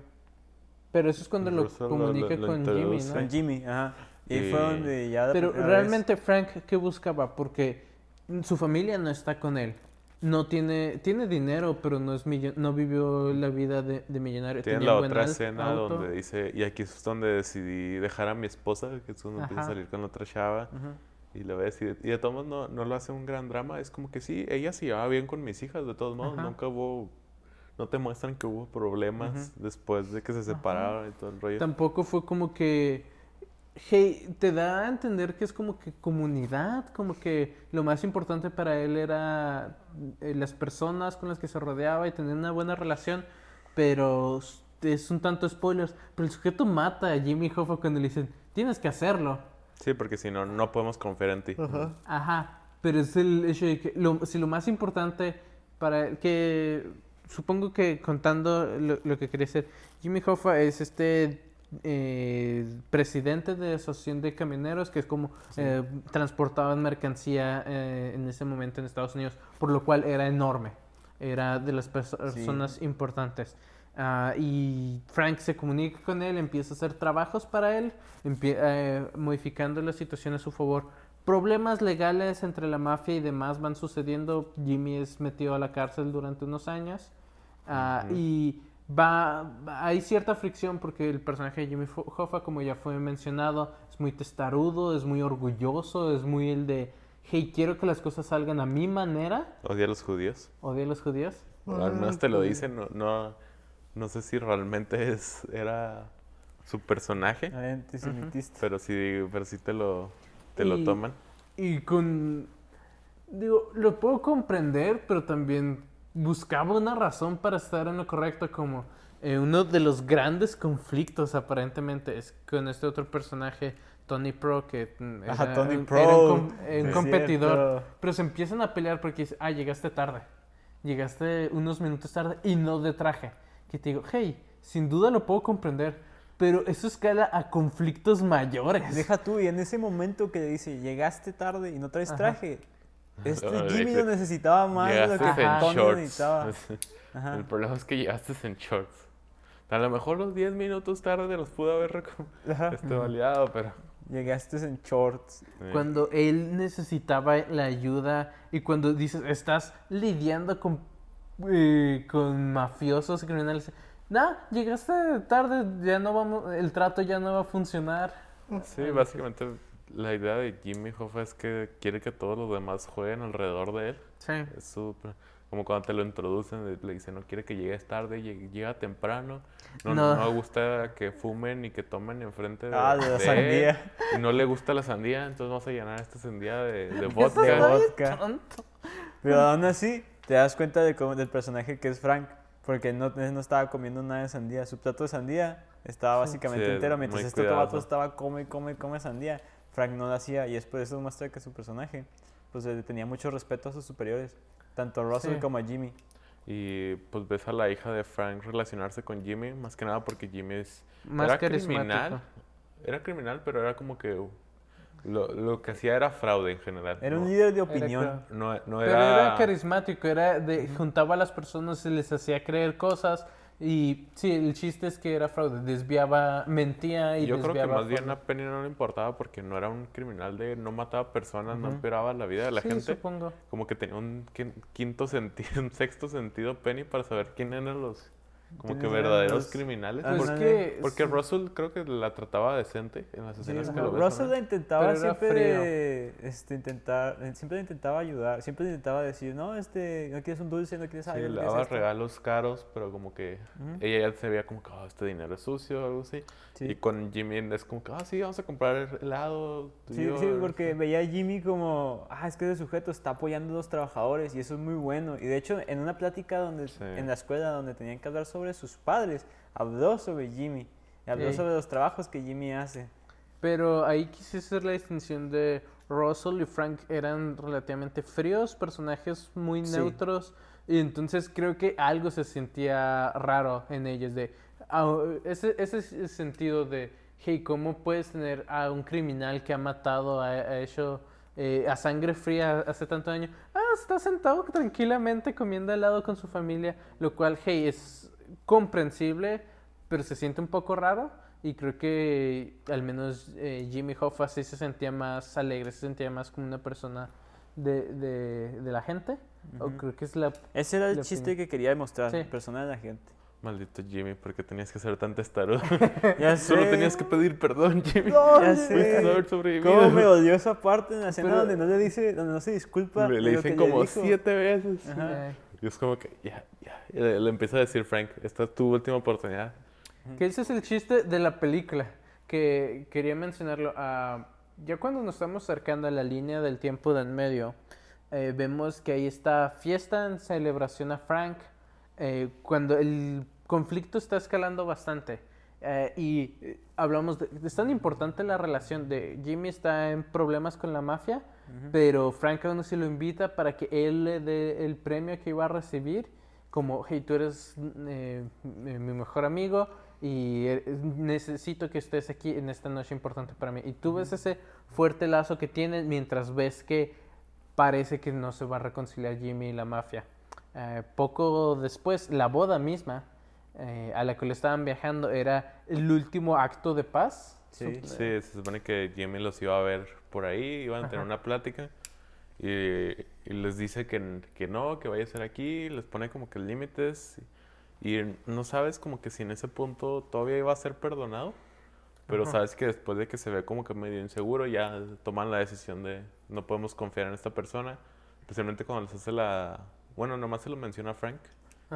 Pero eso es cuando lo Russell lo- comunica lo- lo con Jimmy. ¿no? Con Jimmy, ajá. Y ahí Y- fue donde ya Pero primera vez- realmente Frank, ¿qué buscaba? Porque su familia no está con él. No tiene, tiene dinero, pero no es millo- no vivió la vida de, de millonario. Tiene Tenía la otra escena auto. donde dice, y aquí es donde decidí dejar a mi esposa, que es donde empieza a Ajá. salir con otra chava. Ujú. Y lo ves, y de, y de todos modos no, no lo hace un gran drama. Es como que sí, ella se llevaba bien con mis hijas, de todos modos. Ajá. Nunca hubo, no te muestran que hubo problemas después de que se separaron y todo el rollo. Tampoco fue como que. Hey, te da a entender que es como que comunidad, como que lo más importante para él era eh, las personas con las que se rodeaba y tener una buena relación, pero es un tanto spoilers. Pero el sujeto mata a Jimmy Hoffa cuando le dicen, tienes que hacerlo. Sí, porque si no, no podemos confiar en ti. Ajá, pero es el hecho de que lo, si lo más importante para que supongo que contando lo, lo que quería hacer, Jimmy Hoffa es este eh, presidente de la asociación de camioneros que es como eh, transportaban mercancía eh, en ese momento en Estados Unidos, por lo cual era enorme, era de las Sí. personas importantes. Ah, y Frank se comunica con él, empieza a hacer trabajos para él, eh, modificando la situación a su favor. Problemas legales entre la mafia y demás van sucediendo. Jimmy es metido a la cárcel durante unos años. Ah. Y va, hay cierta fricción porque el personaje de Jimmy Hoffa, como ya fue mencionado, es muy testarudo, es muy orgulloso, es muy el de, hey, quiero que las cosas salgan a mi manera, Odia a los judíos. odia a los judíos. Al menos te lo dicen, no, no, no sé si realmente es, era su personaje, Ay, Antisemitista. pero sí, pero sí te lo, te lo toman. Y con... Digo, lo puedo comprender, pero también buscaba una razón para estar en lo correcto como eh, uno de los grandes conflictos aparentemente es con este otro personaje, Tony Pro, que mm, era, Ajá, Tony un- Pro. era un, com- eh, un competidor. cierto. Pero se empiezan a pelear porque dice, ah, llegaste tarde. Llegaste unos minutos tarde y no de traje. Que te digo, hey, sin duda lo puedo comprender, pero eso escala a conflictos mayores. Deja tú, y en ese momento que dice, llegaste tarde y no traes Ajá. Este Jimmy lo necesitaba más de lo Llegaste que shorts. necesitaba. Ajá. El problema es que llegaste en shorts. A lo mejor los 10 minutos tarde los pudo haber este, validado, pero... Llegaste en shorts. eh, Cuando él necesitaba la ayuda y cuando dices, estás lidiando con, eh, con mafiosos y criminales. Nah, llegaste tarde, ya no vamos, el trato ya no va a funcionar. Sí, básicamente la idea de Jimmy Hoffa es que quiere que todos los demás jueguen alrededor de él. Sí. Es súper... Como cuando te lo introducen, le- dicen, no quiere que llegues tarde, lleg- llega temprano. No, no. No. gusta que fumen y que tomen enfrente de, Ah, de la de él, sandía. Y no le gusta la sandía, entonces vamos a llenar esta sandía de, de De vodka. vodka. Tonto. Pero aún así, te das cuenta de cómo- del personaje que es Frank. Porque no, él no estaba comiendo nada de sandía. Su plato de sandía estaba básicamente Sí, entero. Mientras este otro vato estaba come, come, come sandía. Frank no lo hacía. Y es por eso muestra que su personaje pues le tenía mucho respeto a sus superiores. Tanto a Russell Sí. como a Jimmy. Y pues ves a la hija de Frank relacionarse con Jimmy, más que nada porque Jimmy es... Más era criminal. Era criminal, pero era como que... Lo, lo que hacía era fraude en general. Era un líder de Era opinión. no, no Pero era... era carismático, era de juntaba a las personas y les hacía creer cosas. Y sí, el chiste es que era fraude, desviaba, mentía y Yo creo que más bien a Penny no le importaba porque no era un criminal de no mataba personas, no Ujú. esperaba la vida de la Sí, gente. supongo. Como que tenía un quin- quinto sentido, un sexto sentido Penny para saber quién eran los como que ¿Quiénes eran verdaderos los- criminales. Pues que porque sí. Russell creo que la trataba decente en las Sí, escenas que ajá. lo ves. Russell la intentaba Pero siempre este, intentar, eh, siempre le intentaba ayudar, siempre le intentaba decir, no, este, no quieres un dulce, no quieres algo, Sí, no le daba esto". regalos caros, pero como que ella ya se veía como que "Ah, este dinero es sucio o algo así. Sí. Y con Jimmy es como que, ah, sí, vamos a comprar helado. Sí, yo", sí, porque veía a Jimmy como, ah, es que ese sujeto está apoyando a los trabajadores y eso es muy bueno. Y de hecho, en una plática donde, Sí. en la escuela donde tenían que hablar sobre sus padres, habló sobre Jimmy, habló sobre los trabajos que Jimmy hace. Pero ahí quise hacer la distinción de Russell y Frank eran relativamente fríos, personajes muy Sí. neutros. Y entonces creo que algo se sentía raro en ellos. De, ah, ese, ese sentido de, hey, ¿cómo puedes tener a un criminal que ha matado, ha, ha hecho eh, a sangre fría hace tanto daño? Ah, está sentado tranquilamente comiendo helado con su familia. Lo cual, hey, es comprensible, pero se siente un poco raro. Y creo que al menos eh, Jimmy Hoffa sí se sentía más alegre, se sentía más como una persona de, de, de la gente. O Ujú. creo que es la... Ese era el chiste opinión. que quería demostrar, Sí. persona de la gente. Maldito Jimmy, porque tenías que ser tan testarudo. Ya Solo sé. tenías que pedir perdón, Jimmy. No, ya sé. ¿Cómo me odió esa parte en la escena Pero- donde no le dice, donde no se disculpa? Le, le dicen como dijo? siete veces. Ajá. Y es como que, ya, ya. Y Le, empieza a decir Frank, esta es tu última oportunidad. Que ese es el chiste de la película, que quería mencionarlo. ah, ya cuando nos estamos acercando a la línea del tiempo de en medio, eh, vemos que hay esta fiesta en celebración a Frank, eh, cuando el conflicto está escalando bastante. eh, y eh, hablamos de... Es tan importante la relación de Jimmy está en problemas con la mafia, pero Frank aún así lo invita para que él le dé el premio que iba a recibir como, hey, tú eres eh, mi mejor amigo y eh, necesito que estés aquí en esta noche importante para mí. Y tú ves ese fuerte lazo que tienen mientras ves que parece que no se va a reconciliar Jimmy y la mafia. Eh, poco después, la boda misma eh, a la que le estaban viajando era el último acto de paz. Sí. Sí, se supone que Jimmy los iba a ver por ahí, iban a tener Ajá. una plática. Y, y les dice que, que no, que vaya a ser aquí, les pone como que límites. Y no sabes como que si en ese punto todavía iba a ser perdonado. Pero Ajá. sabes que después de que se ve como que medio inseguro, ya toman la decisión de no podemos confiar en esta persona. Especialmente cuando les hace la... Bueno, nomás se lo menciona a Frank.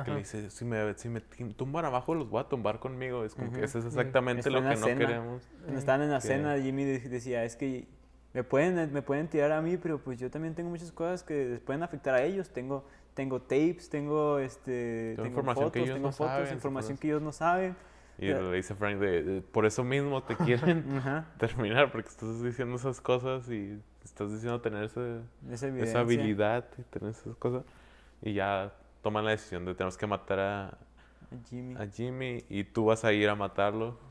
Que le dice, si me, si me tumban abajo, los voy a tumbar conmigo. Es como que eso es exactamente lo que no cena. queremos. Estaban en la que- cena, Jimmy de- decía, es que me pueden, me pueden tirar a mí, pero pues yo también tengo muchas cosas que les pueden afectar a ellos. Tengo, tengo tapes, tengo, este, Tengo información fotos, que ellos tengo no fotos, saben, información supongo. que ellos no saben. Y le dice Frank, de, de, por eso mismo te quieren terminar, porque estás diciendo esas cosas y estás diciendo tener ese, esa esa habilidad y tener esas cosas. Y ya toman la decisión de tenemos que matar a, Jimmy. a Jimmy y tú vas a ir a matarlo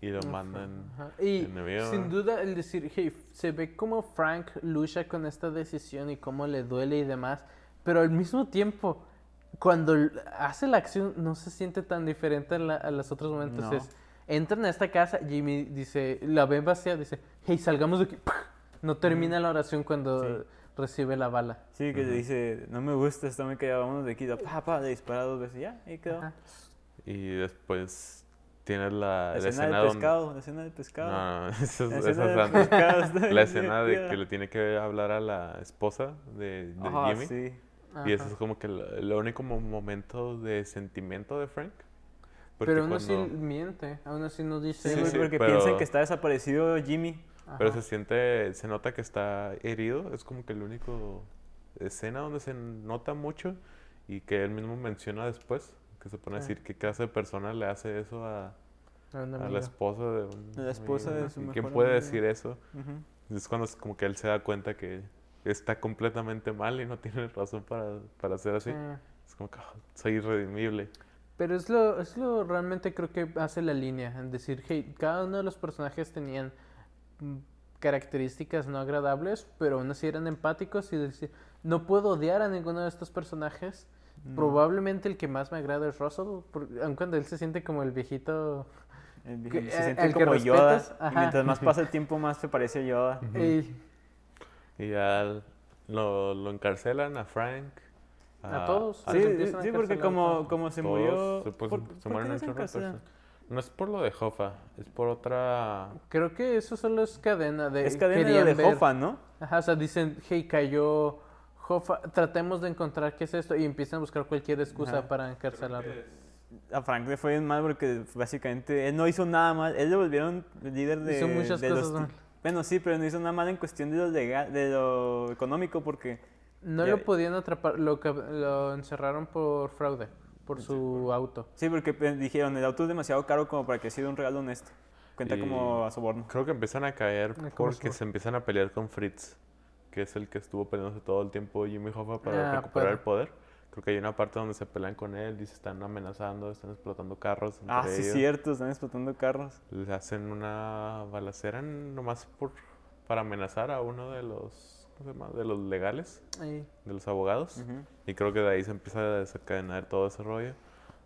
y lo Ujú, mandan. ajá. Y en avión. sin duda el decir, hey, se ve como Frank lucha con esta decisión y cómo le duele y demás, pero al mismo tiempo, cuando hace la acción no se siente tan diferente a, la- a los otros momentos. No. Es, entran a esta casa, Jimmy dice, la ve vacía, dice, hey, salgamos de aquí. No termina la oración cuando Sí. recibe la bala. Sí, que Ujú. le dice, no me gusta, está muy callado, vámonos de aquí. Pa, pa, le dispara dos veces, ya, ahí quedó. Ajá. Y después tienes la, La la escena escena del donde... pescado, la escena del pescado. No, no, esa es- La escena antes. pescado La escena de que le tiene que hablar a la esposa de, de Ajá, Jimmy. sí. Y ese Ajá. es como que el, el único mo- momento de sentimiento de Frank. Porque Pero aún así cuando- miente, aún así no dice... Sí, sí, porque pero- piensan que está desaparecido Jimmy. Pero se siente, se nota que está herido. Es como que el único escena donde se nota mucho y que él mismo menciona después. Que se pone a Ah. decir qué clase de persona le hace eso a, la esposa de un A la esposa amigo, de ¿no? su ¿Y mejor ¿Quién puede amigo. decir eso? Es cuando es como que él se da cuenta que está completamente mal y no tiene razón para, para ser así. Sí. Es como que "Ah, soy irredimible. Pero es lo, es lo realmente creo que hace la línea, en decir, hey, cada uno de los personajes tenían mm, características no agradables, pero aún así eran empáticos y decir, no puedo odiar a ninguno de estos personajes. No. Probablemente el que más me agrada es Russell, porque, aun cuando él se siente como el viejito. El Que- viejo se eh, siente el que como Yoda. Y mientras más pasa el tiempo, más se parece a Yoda. Y ya lo, lo encarcelan a Frank. A todos. Sí, los sí, empiezan a sí, porque como, como se todos, murió... se, pues, ¿por- se por mueren personas. No es por lo de Hoffa, es por otra... creo que eso solo es cadena de. Es cadena de de Hoffa, ¿no? Ajá, o sea, dicen, hey, cayó Hoffa, tratemos de encontrar qué es esto y empiezan a buscar cualquier excusa Ajá. para encarcelarlo. A Frank le fue bien mal porque básicamente él no hizo nada mal. Él le volvieron líder de... Hizo muchas de cosas los, mal. Bueno, sí, pero no hizo nada mal en cuestión de lo, legal, de lo económico porque... No Ya- lo podían atrapar, lo, lo encerraron por fraude, por su auto. Sí, porque pues, dijeron, el auto es demasiado caro como para que sea un regalo honesto. Cuenta Y- como a soborno. Creo que empiezan a caer Ah, ¿cómo porque se empiezan a pelear con Fritz, que es el que estuvo peleándose todo el tiempo Jimmy Hoffa para Ah, recuperar el para- poder. Creo que hay una parte donde se pelean con él y se están amenazando, están explotando carros Ah, sí, ellos. cierto, están explotando carros. Le hacen una balacera nomás por, para amenazar a uno de los, ¿cómo se llama? De los legales, de los abogados. Ujú. Y creo que de ahí se empieza a desencadenar todo ese rollo.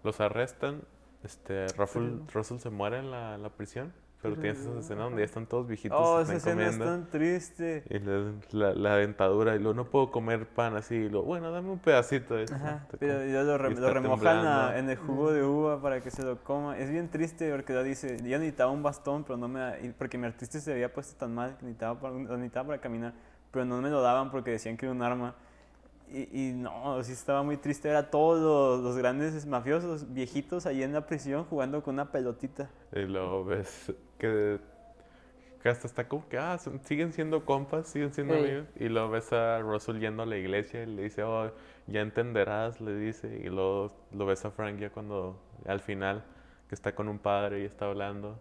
Los arrestan. Este, Russell, Pero- Russell se muere en la, en la prisión. Pero tienes esa escena donde ya están todos viejitos. Oh, esa escena es tan triste. Y la, la dentadura. Y luego no puedo comer pan así. Y luego, bueno, dame un pedacito de esto. Ajá, pero ya lo, re- lo remojan a- en el jugo de uva para que se lo coma. Es bien triste porque lo dice, yo necesitaba un bastón, pero no me porque mi artista se había puesto tan mal que necesitaba para, lo necesitaba para caminar, pero no me lo daban porque decían que era un arma. Y, y no, sí estaba muy triste ver a todos los, los grandes mafiosos viejitos ahí en la prisión jugando con una pelotita. Y luego ves que, que hasta está como que, ah, son- siguen siendo compas, siguen siendo Ey. amigos. Y luego ves a Russell yendo a la iglesia y le dice, oh, ya entenderás, le dice. Y luego lo ves a Frank ya cuando, al final, que está con un padre y está hablando.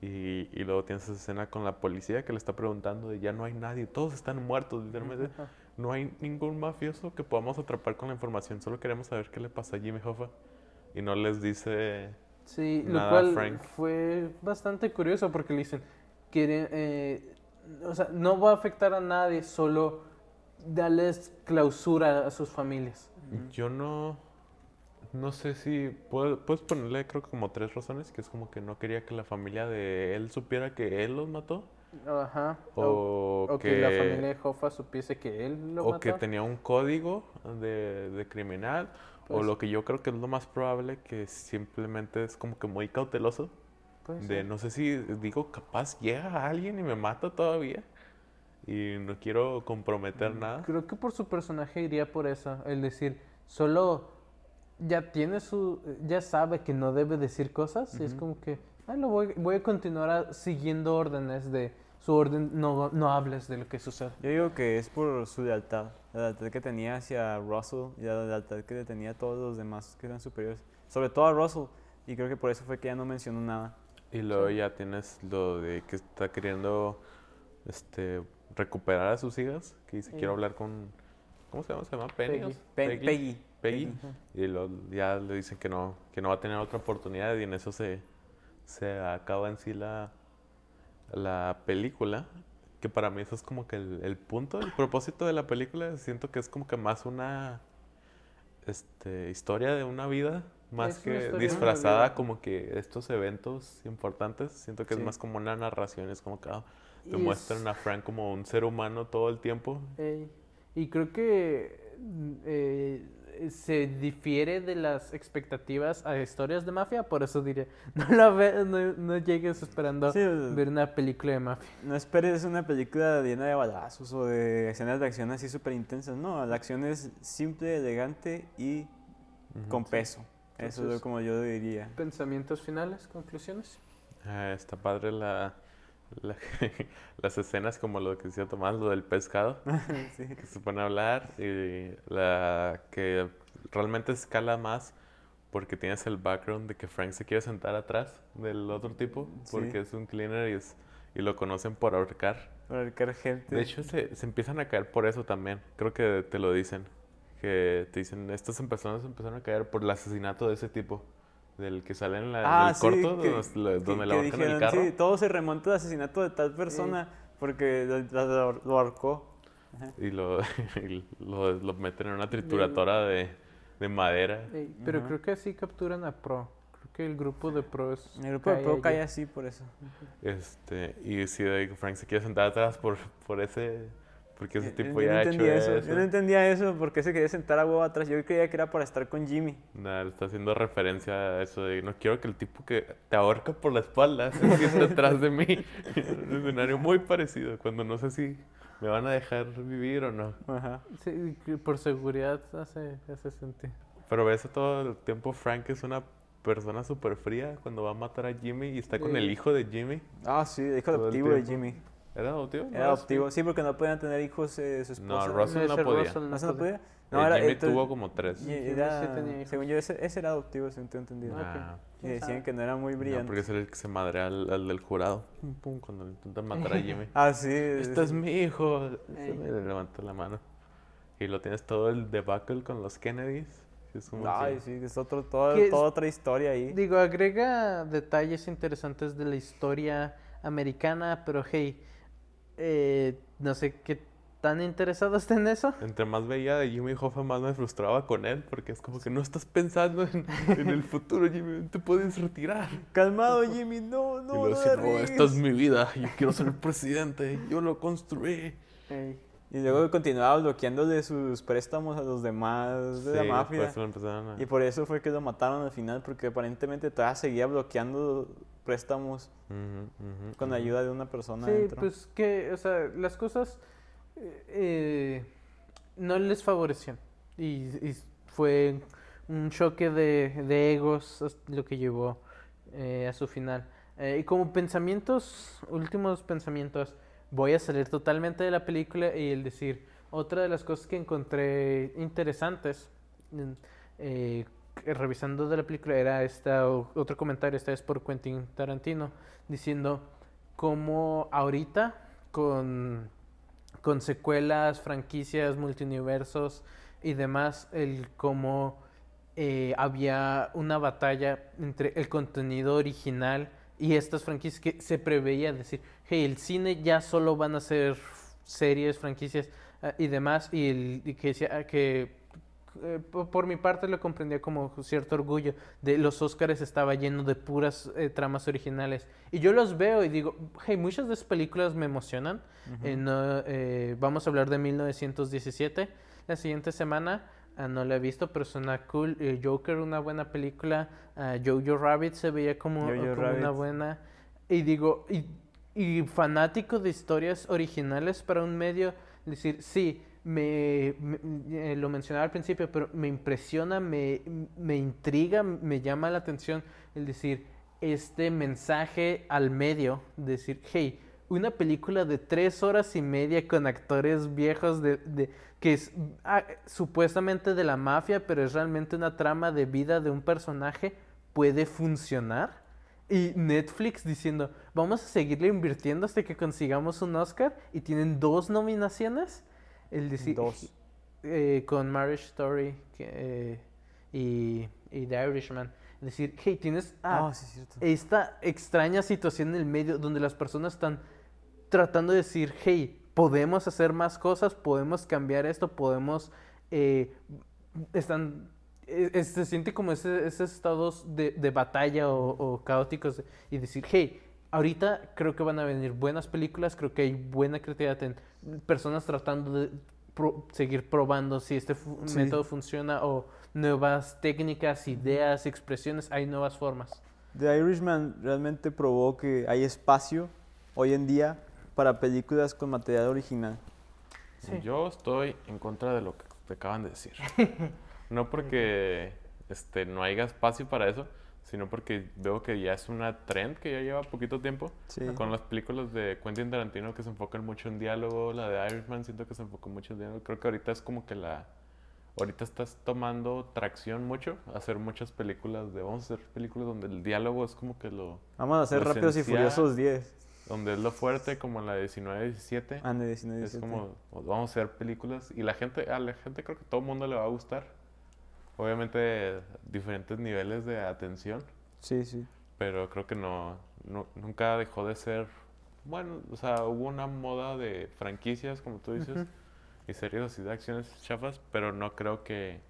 Y, y luego tienes esa escena con la policía que le está preguntando de ya no hay nadie, todos están muertos, literalmente. No hay ningún mafioso que podamos atrapar con la información, solo queremos saber qué le pasa a Jimmy Hoffa. Y no les dice... Sí, lo Nada, cual Frank. fue bastante curioso porque le dicen, quieren, eh, o sea, no va a afectar a nadie, solo darles clausura a sus familias. Yo no. No sé si. puedo- puedes ponerle, creo que como tres razones. Que es como que no quería que la familia de él supiera que él los mató. Ajá. O, o que... la familia de Hoffa supiese que él lo O mató. que tenía un código de, de criminal. O Pues- lo que yo creo que es lo más probable, que simplemente es como que muy cauteloso. De no sé si digo, capaz llega alguien y me mata todavía. Y no quiero comprometer nada. Creo que por su personaje iría por eso. El decir, solo ya tiene su. Ya sabe que no debe decir cosas. Y es como que. "Ah, lo voy, voy a continuar a- siguiendo órdenes de. Su orden, no, no hables de lo que sucede. Yo digo que es por su lealtad, la lealtad que tenía hacia Russell y la lealtad que le tenía a todos los demás que eran superiores, sobre todo a Russell, y creo que por eso fue que ya no mencionó nada. Y luego ya tienes lo de que está queriendo este, recuperar a sus hijas. Que dice, Sí. quiero hablar con... ¿Cómo se llama? ¿Se llama Penny? Peggy. o- Pe- Peggy. Peggy. Y lo- ya le dicen que no, que no va a tener otra oportunidad y en eso se, se acaba en sí la, la película. Que para mí eso es como que el, el punto, el propósito de la película. Siento que es como que más una este, historia de una vida, más Es que disfrazada como que estos eventos importantes. Siento que Sí. es más como una narración, es como que ah, Y te es- muestran a Frank como un ser humano todo el tiempo. Ey, Y creo que mm, eh, se difiere de las expectativas a historias de mafia, por eso diría, no la ve, no, no llegues esperando Sí, ver una película de mafia. No esperes una película llena de balazos o de escenas de acción así súper intensas, no, la acción es simple, elegante y con peso. Eso es como yo diría. Pensamientos finales, conclusiones. Ah, está padre la, la- las escenas como lo que decía Tomás, lo del pescado, Sí. que se pone a hablar y la que realmente escala más porque tienes el background de que Frank se quiere sentar atrás del otro tipo Sí. porque es un cleaner y, es, y lo conocen por ahorcar. Ahorcar gente. De hecho, se, se empiezan a caer por eso también. Creo que te lo dicen. Que te dicen, estas personas empezaron a caer por el asesinato de ese tipo. Del que sale en, la, Ah, el sí, corto que- donde, que- donde que le ahorcan el dijeron, carro. Sí, todo se remonta al asesinato de tal persona porque lo, lo- lo ahorcó. Y lo, y lo, lo meten en una trituradora de, de madera. Ey, pero Ajá. creo que así capturan a Pro. Creo que el grupo de pros. El grupo de cae Pro allí. cae así por eso. Este, y sí, que Frank se quiere sentar atrás por, por ese... Porque ese Yo- tipo yo ya no ha hecho entendía eso. Yo no entendía eso porque se quería sentar a huevo atrás. Yo creía que era para estar con Jimmy. Nada, le está haciendo referencia a eso de no quiero que el tipo que te ahorca por la espalda se sienta atrás de mí. un escenario muy parecido, cuando no sé si me van a dejar vivir o no. Ajá. Sí, por seguridad hace, hace sentido. Pero ves todo el tiempo Frank es una persona súper fría cuando va a matar a Jimmy y está con el Sí. hijo de Jimmy. Ah, sí, el hijo adoptivo de. Jimmy. ¿Era adoptivo? ¿No Era adoptivo. Sí, porque no podían tener hijos eh, su No, esposa. Russell no Ese podía. Russell ¿No se lo podía. No, era, Jimmy entonces- tuvo como tres. y era- sí tenía según yo, ese, ese era adoptivo, según tengo entendido. Ah, Y decían que no era muy no, brillante. porque es el que se madrea al, al del jurado. Pum, pum, cuando le intentan matar a Jimmy. Ah, sí. Este es mi hijo. Ey. Le levanta la mano. Y lo tienes todo el debacle con los Kennedys. Es como Ay, que- sí, es otro, todo, es- toda otra historia ahí. Digo, agrega detalles interesantes de la historia americana, pero hey, eh, no sé qué tan interesado está en eso. Entre más veía de Jimmy Hoffa, más me frustraba con él. Porque es como que no estás pensando en, en el futuro, Jimmy. Te puedes retirar. Calmado, Jimmy, no, y no, luego no no, riegues". esta es mi vida. Yo quiero ser presidente. Yo lo construí. Ey, Y luego continuaba bloqueándole sus préstamos a los demás de la mafia. después lo empezaron a- Y por eso fue que lo mataron al final, porque aparentemente todavía seguía bloqueando préstamos Ujú, ujú, con ujú. ayuda de una persona Sí, adentro. pues que, o sea, las cosas eh, no les favorecían. Y, y fue un choque de, de egos lo que llevó eh, a su final. Eh, y como pensamientos, últimos pensamientos, voy a salir totalmente de la película y el decir, otra de las cosas que encontré interesantes eh, revisando de la película era esta, otro comentario, esta vez por Quentin Tarantino, diciendo cómo ahorita con, con secuelas, franquicias, multiuniversos y demás, el cómo eh, había una batalla entre el contenido original y estas franquicias que se preveía decir, hey, el cine ya solo van a ser series, franquicias ah, y demás, y, que, ah, que eh, po- por mi parte lo comprendía como cierto orgullo de los Oscars estaba lleno de puras eh, tramas originales. Y yo los veo y digo hey muchas de esas películas me emocionan. Eh, no, eh, vamos a hablar de 1917 la siguiente semana ah, no la he visto pero suena cool. Eh, Joker una buena película. Ah, Jojo Rabbit se veía como, como una buena. Y digo y, y fanático de historias originales para un medio decir sí me, eh, lo mencionaba al principio, pero me impresiona, me, me intriga, me llama la atención el decir este mensaje al medio, decir, hey, una película de tres horas y media con actores viejos de, de- que es ah, supuestamente de la mafia, pero es realmente una trama de vida de un personaje, puede funcionar. Y Netflix diciendo, vamos a seguirle invirtiendo hasta que consigamos un Oscar y tienen dos nominaciones. El decir, Dos. eh, con Marriage Story que, eh, y, y The Irishman. Decir, hey, tienes ah, Ah, sí, esta extraña situación en el medio donde las personas están tratando de decir, hey, podemos hacer más cosas, podemos cambiar esto, podemos... eh, están... se siente como ese- esos estados de, de batalla o, o caóticos y decir, hey, ahorita creo que van a venir buenas películas, creo que hay buena creatividad en personas tratando de pro- seguir probando si este fu- Sí. método funciona o nuevas técnicas, ideas, expresiones, hay nuevas formas. The Irishman realmente probó que hay espacio hoy en día para películas con material original. Sí. Yo estoy en contra de lo que te acaban de decir. No porque este, no haya espacio para eso, sino porque veo que ya es una trend que ya lleva poquito tiempo. Sí. Con las películas de Quentin Tarantino que se enfocan mucho en diálogo, la de Irishman siento que se enfocó mucho en diálogo. Creo que ahorita es como que la... Ahorita estás tomando tracción mucho, hacer muchas películas de... Vamos a hacer películas donde el diálogo es como que lo... Vamos a hacer Rápidos y. Furiosos 10. Donde es lo fuerte, como la de 19-17. Ah, de 19, Es 17. como, "Pues vamos a hacer películas y la gente, a la gente creo que todo el mundo le va a gustar. Obviamente diferentes niveles de atención, Sí, sí. pero creo que no, no- nunca dejó de ser, bueno, o sea, hubo una moda de franquicias, como tú dices, y series así de acciones chafas, pero no creo que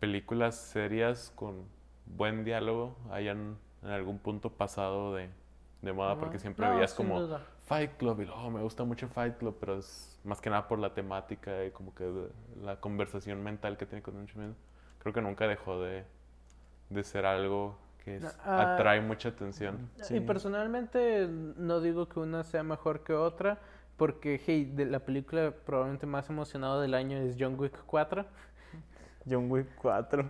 películas serias con buen diálogo hayan en algún punto pasado de, de moda, porque siempre No, veías como... duda. Fight Club y luego me gusta mucho Fight Club, pero es más que nada por la temática y como que la conversación mental que tiene con mucho miedo. Creo que nunca dejó de, de ser algo que es- Ah. atrae mucha atención. Sí. Y personalmente no digo que una sea mejor que otra, porque hey, de la película probablemente más emocionada del año es John Wick 4. John Wick 4.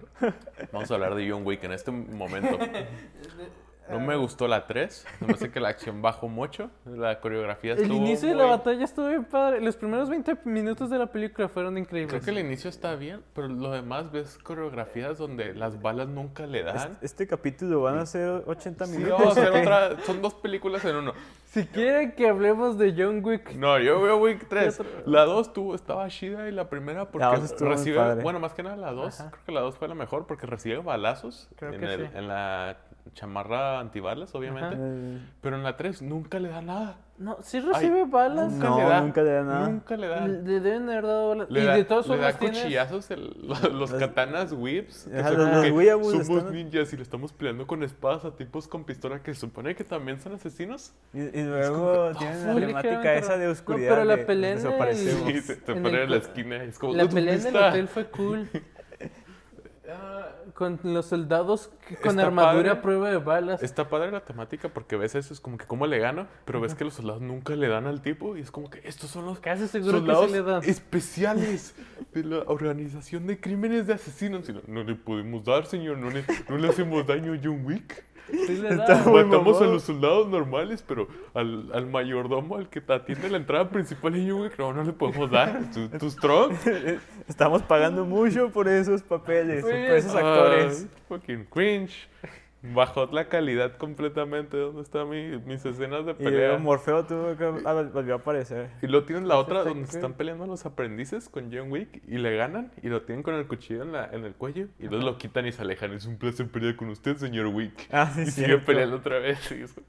Vamos a hablar de John Wick en este momento. No me gustó la 3, no me sé que la acción bajó mucho, la coreografía El estuvo inicio de la muy- batalla estuvo bien padre. Los primeros 20 minutos de la película fueron increíbles. Creo que el inicio está bien, pero lo demás ves coreografías donde las balas nunca le dan. Este, este capítulo van a ser 80 Sí, minutos. vamos a hacer ¿o qué? otra, son dos películas en uno. Si quieren que hablemos de John Wick, No, yo veo Wick 3. otro? La 2 tuvo, estaba chida y la primera porque La muy recibe, bueno, más que nada la 2, Ajá. creo que la 2 fue la mejor porque recibe balazos Creo en, que el- sí. en la chamarra antibalas, obviamente. Eh, Pero en la 3 nunca le da nada. no, sí recibe balas. Nunca No, le da. nunca le da nada. Nunca le da. Le deben haber dado balas. Le y da, de todas le da tienes... cuchillazos el- los, los katanas whips. que Ajá, son los- como los que Somos están- ninjas y le estamos peleando con espadas a tipos con pistola que se supone que también son asesinos. Y, y luego tienen la temática esa de oscuridad. No, pero la de- pelea en el-. Sí, se te En ponen el en la esquina es como... La "¿Dónde pelea en el está?". hotel fue cool. Ah, con los soldados con Está armadura a prueba de balas. Está padre la temática porque ves eso, es como que cómo le gano, pero ves que los soldados nunca le dan al tipo y es como que estos son los Casi seguro que soldados sí le dan. especiales de la organización de crímenes de asesinos. Y no, no le podemos dar, señor, no le, no le hacemos daño a John Wick. Sí le Matamos a los soldados normales, pero al, al mayordomo, al que te atiende la entrada principal de John Wick, no, no le podemos dar. Tu, tu strong. Estamos pagando mucho por esos papeles, por esos actores. Ah, fucking cringe. Bajó la calidad completamente. ¿Dónde están mi- mis escenas de pelea? Morfeo tuvo que volvió a aparecer. Y luego tienen la otra donde están peleando los aprendices con John Wick y le ganan y lo tienen con el cuchillo en, la- en el cuello y luego lo quitan y se alejan. Es un placer pelear con usted, señor Wick. Ah, sí, y cierto. peleando otra vez. Y es como,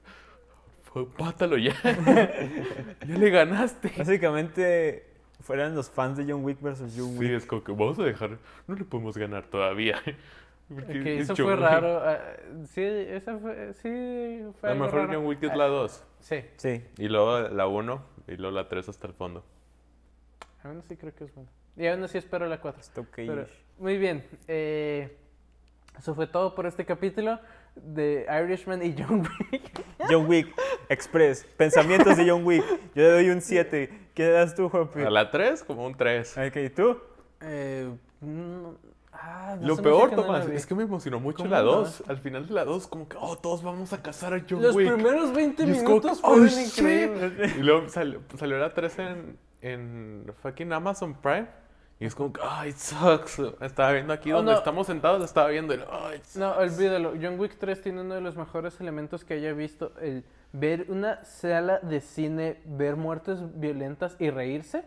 "Fue- pátalo ya. ya le ganaste. Básicamente fueran los fans de John Wick versus John Sí, Wick. es como que vamos a dejar. No le podemos ganar todavía. Porque Que es eso fue raro. ah, sí, esa fue, sí, fue A lo mejor raro. John Wick es Ah, la 2. Sí, Sí. Y luego la 1. Y luego la 3 hasta el fondo. aún así creo que es bueno. Y aún así espero la 4. Está ok. Pero, muy bien. eh, eso fue todo por este capítulo de Irishman y John Wick. John Wick Express. Pensamientos de John Wick. Yo le doy un 7. ¿Qué das tú, Juanpi? A la 3, como un 3. Ok, ¿y tú? Eh, no- ah, no Lo peor, que Tomás, es que me emocionó mucho ¿Cómo la no? 2. Al final de la 2, como que, oh, todos vamos a cazar a John Los Wick. primeros 20 Y es como minutos oh, fueron shit. increíbles. Y luego salió, salió la 3 en, en fucking Amazon Prime. Y es como que, ay, sucks. Estaba viendo aquí Oh, donde no. estamos sentados, estaba viendo el, ay, No, olvídalo. John Wick 3 tiene uno de los mejores elementos que haya visto. El ver una sala de cine, ver muertes violentas y reírse,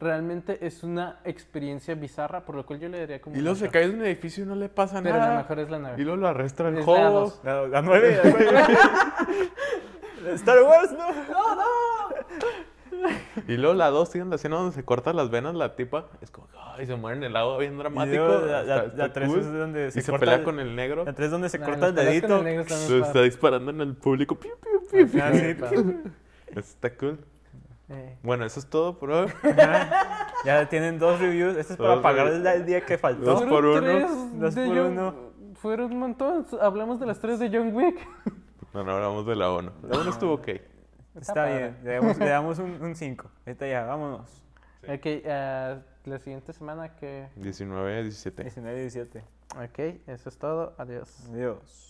realmente es una experiencia bizarra, por lo cual yo le daría como Y luego se cae de un edificio y no le pasa Pero la nada. mejor es la Y nave. luego lo arrastra el la juego. La, la 9. Star Wars, no. Y luego la 2 tiene la escena donde se corta las venas la tipa. Es como, ay, se muere en el agua bien Y dramático. luego la, Está- está 3 cool. es donde Y se, corta pelea el- con el negro. La 3 es donde se Nah, corta el dedito. el Se está disparando en el público. Piu, piu, piu, piu. Ah, sí. Está cool. Eh, Bueno, eso es todo por hoy. Ajá. Ya tienen dos reviews. Este es para pagar el, el día que faltó. Dos por uno. tres Dos de por John- uno. Fueron un montón. Hablamos de las tres de John Wick. Bueno, hablamos de la 1. La 1 estuvo ok. Está bien. Le damos, le damos un 5. Ahorita ya, vámonos. Ok, ah, la siguiente semana que... 19, 17. 19 y 17. Ok, eso es todo. Adiós. Adiós.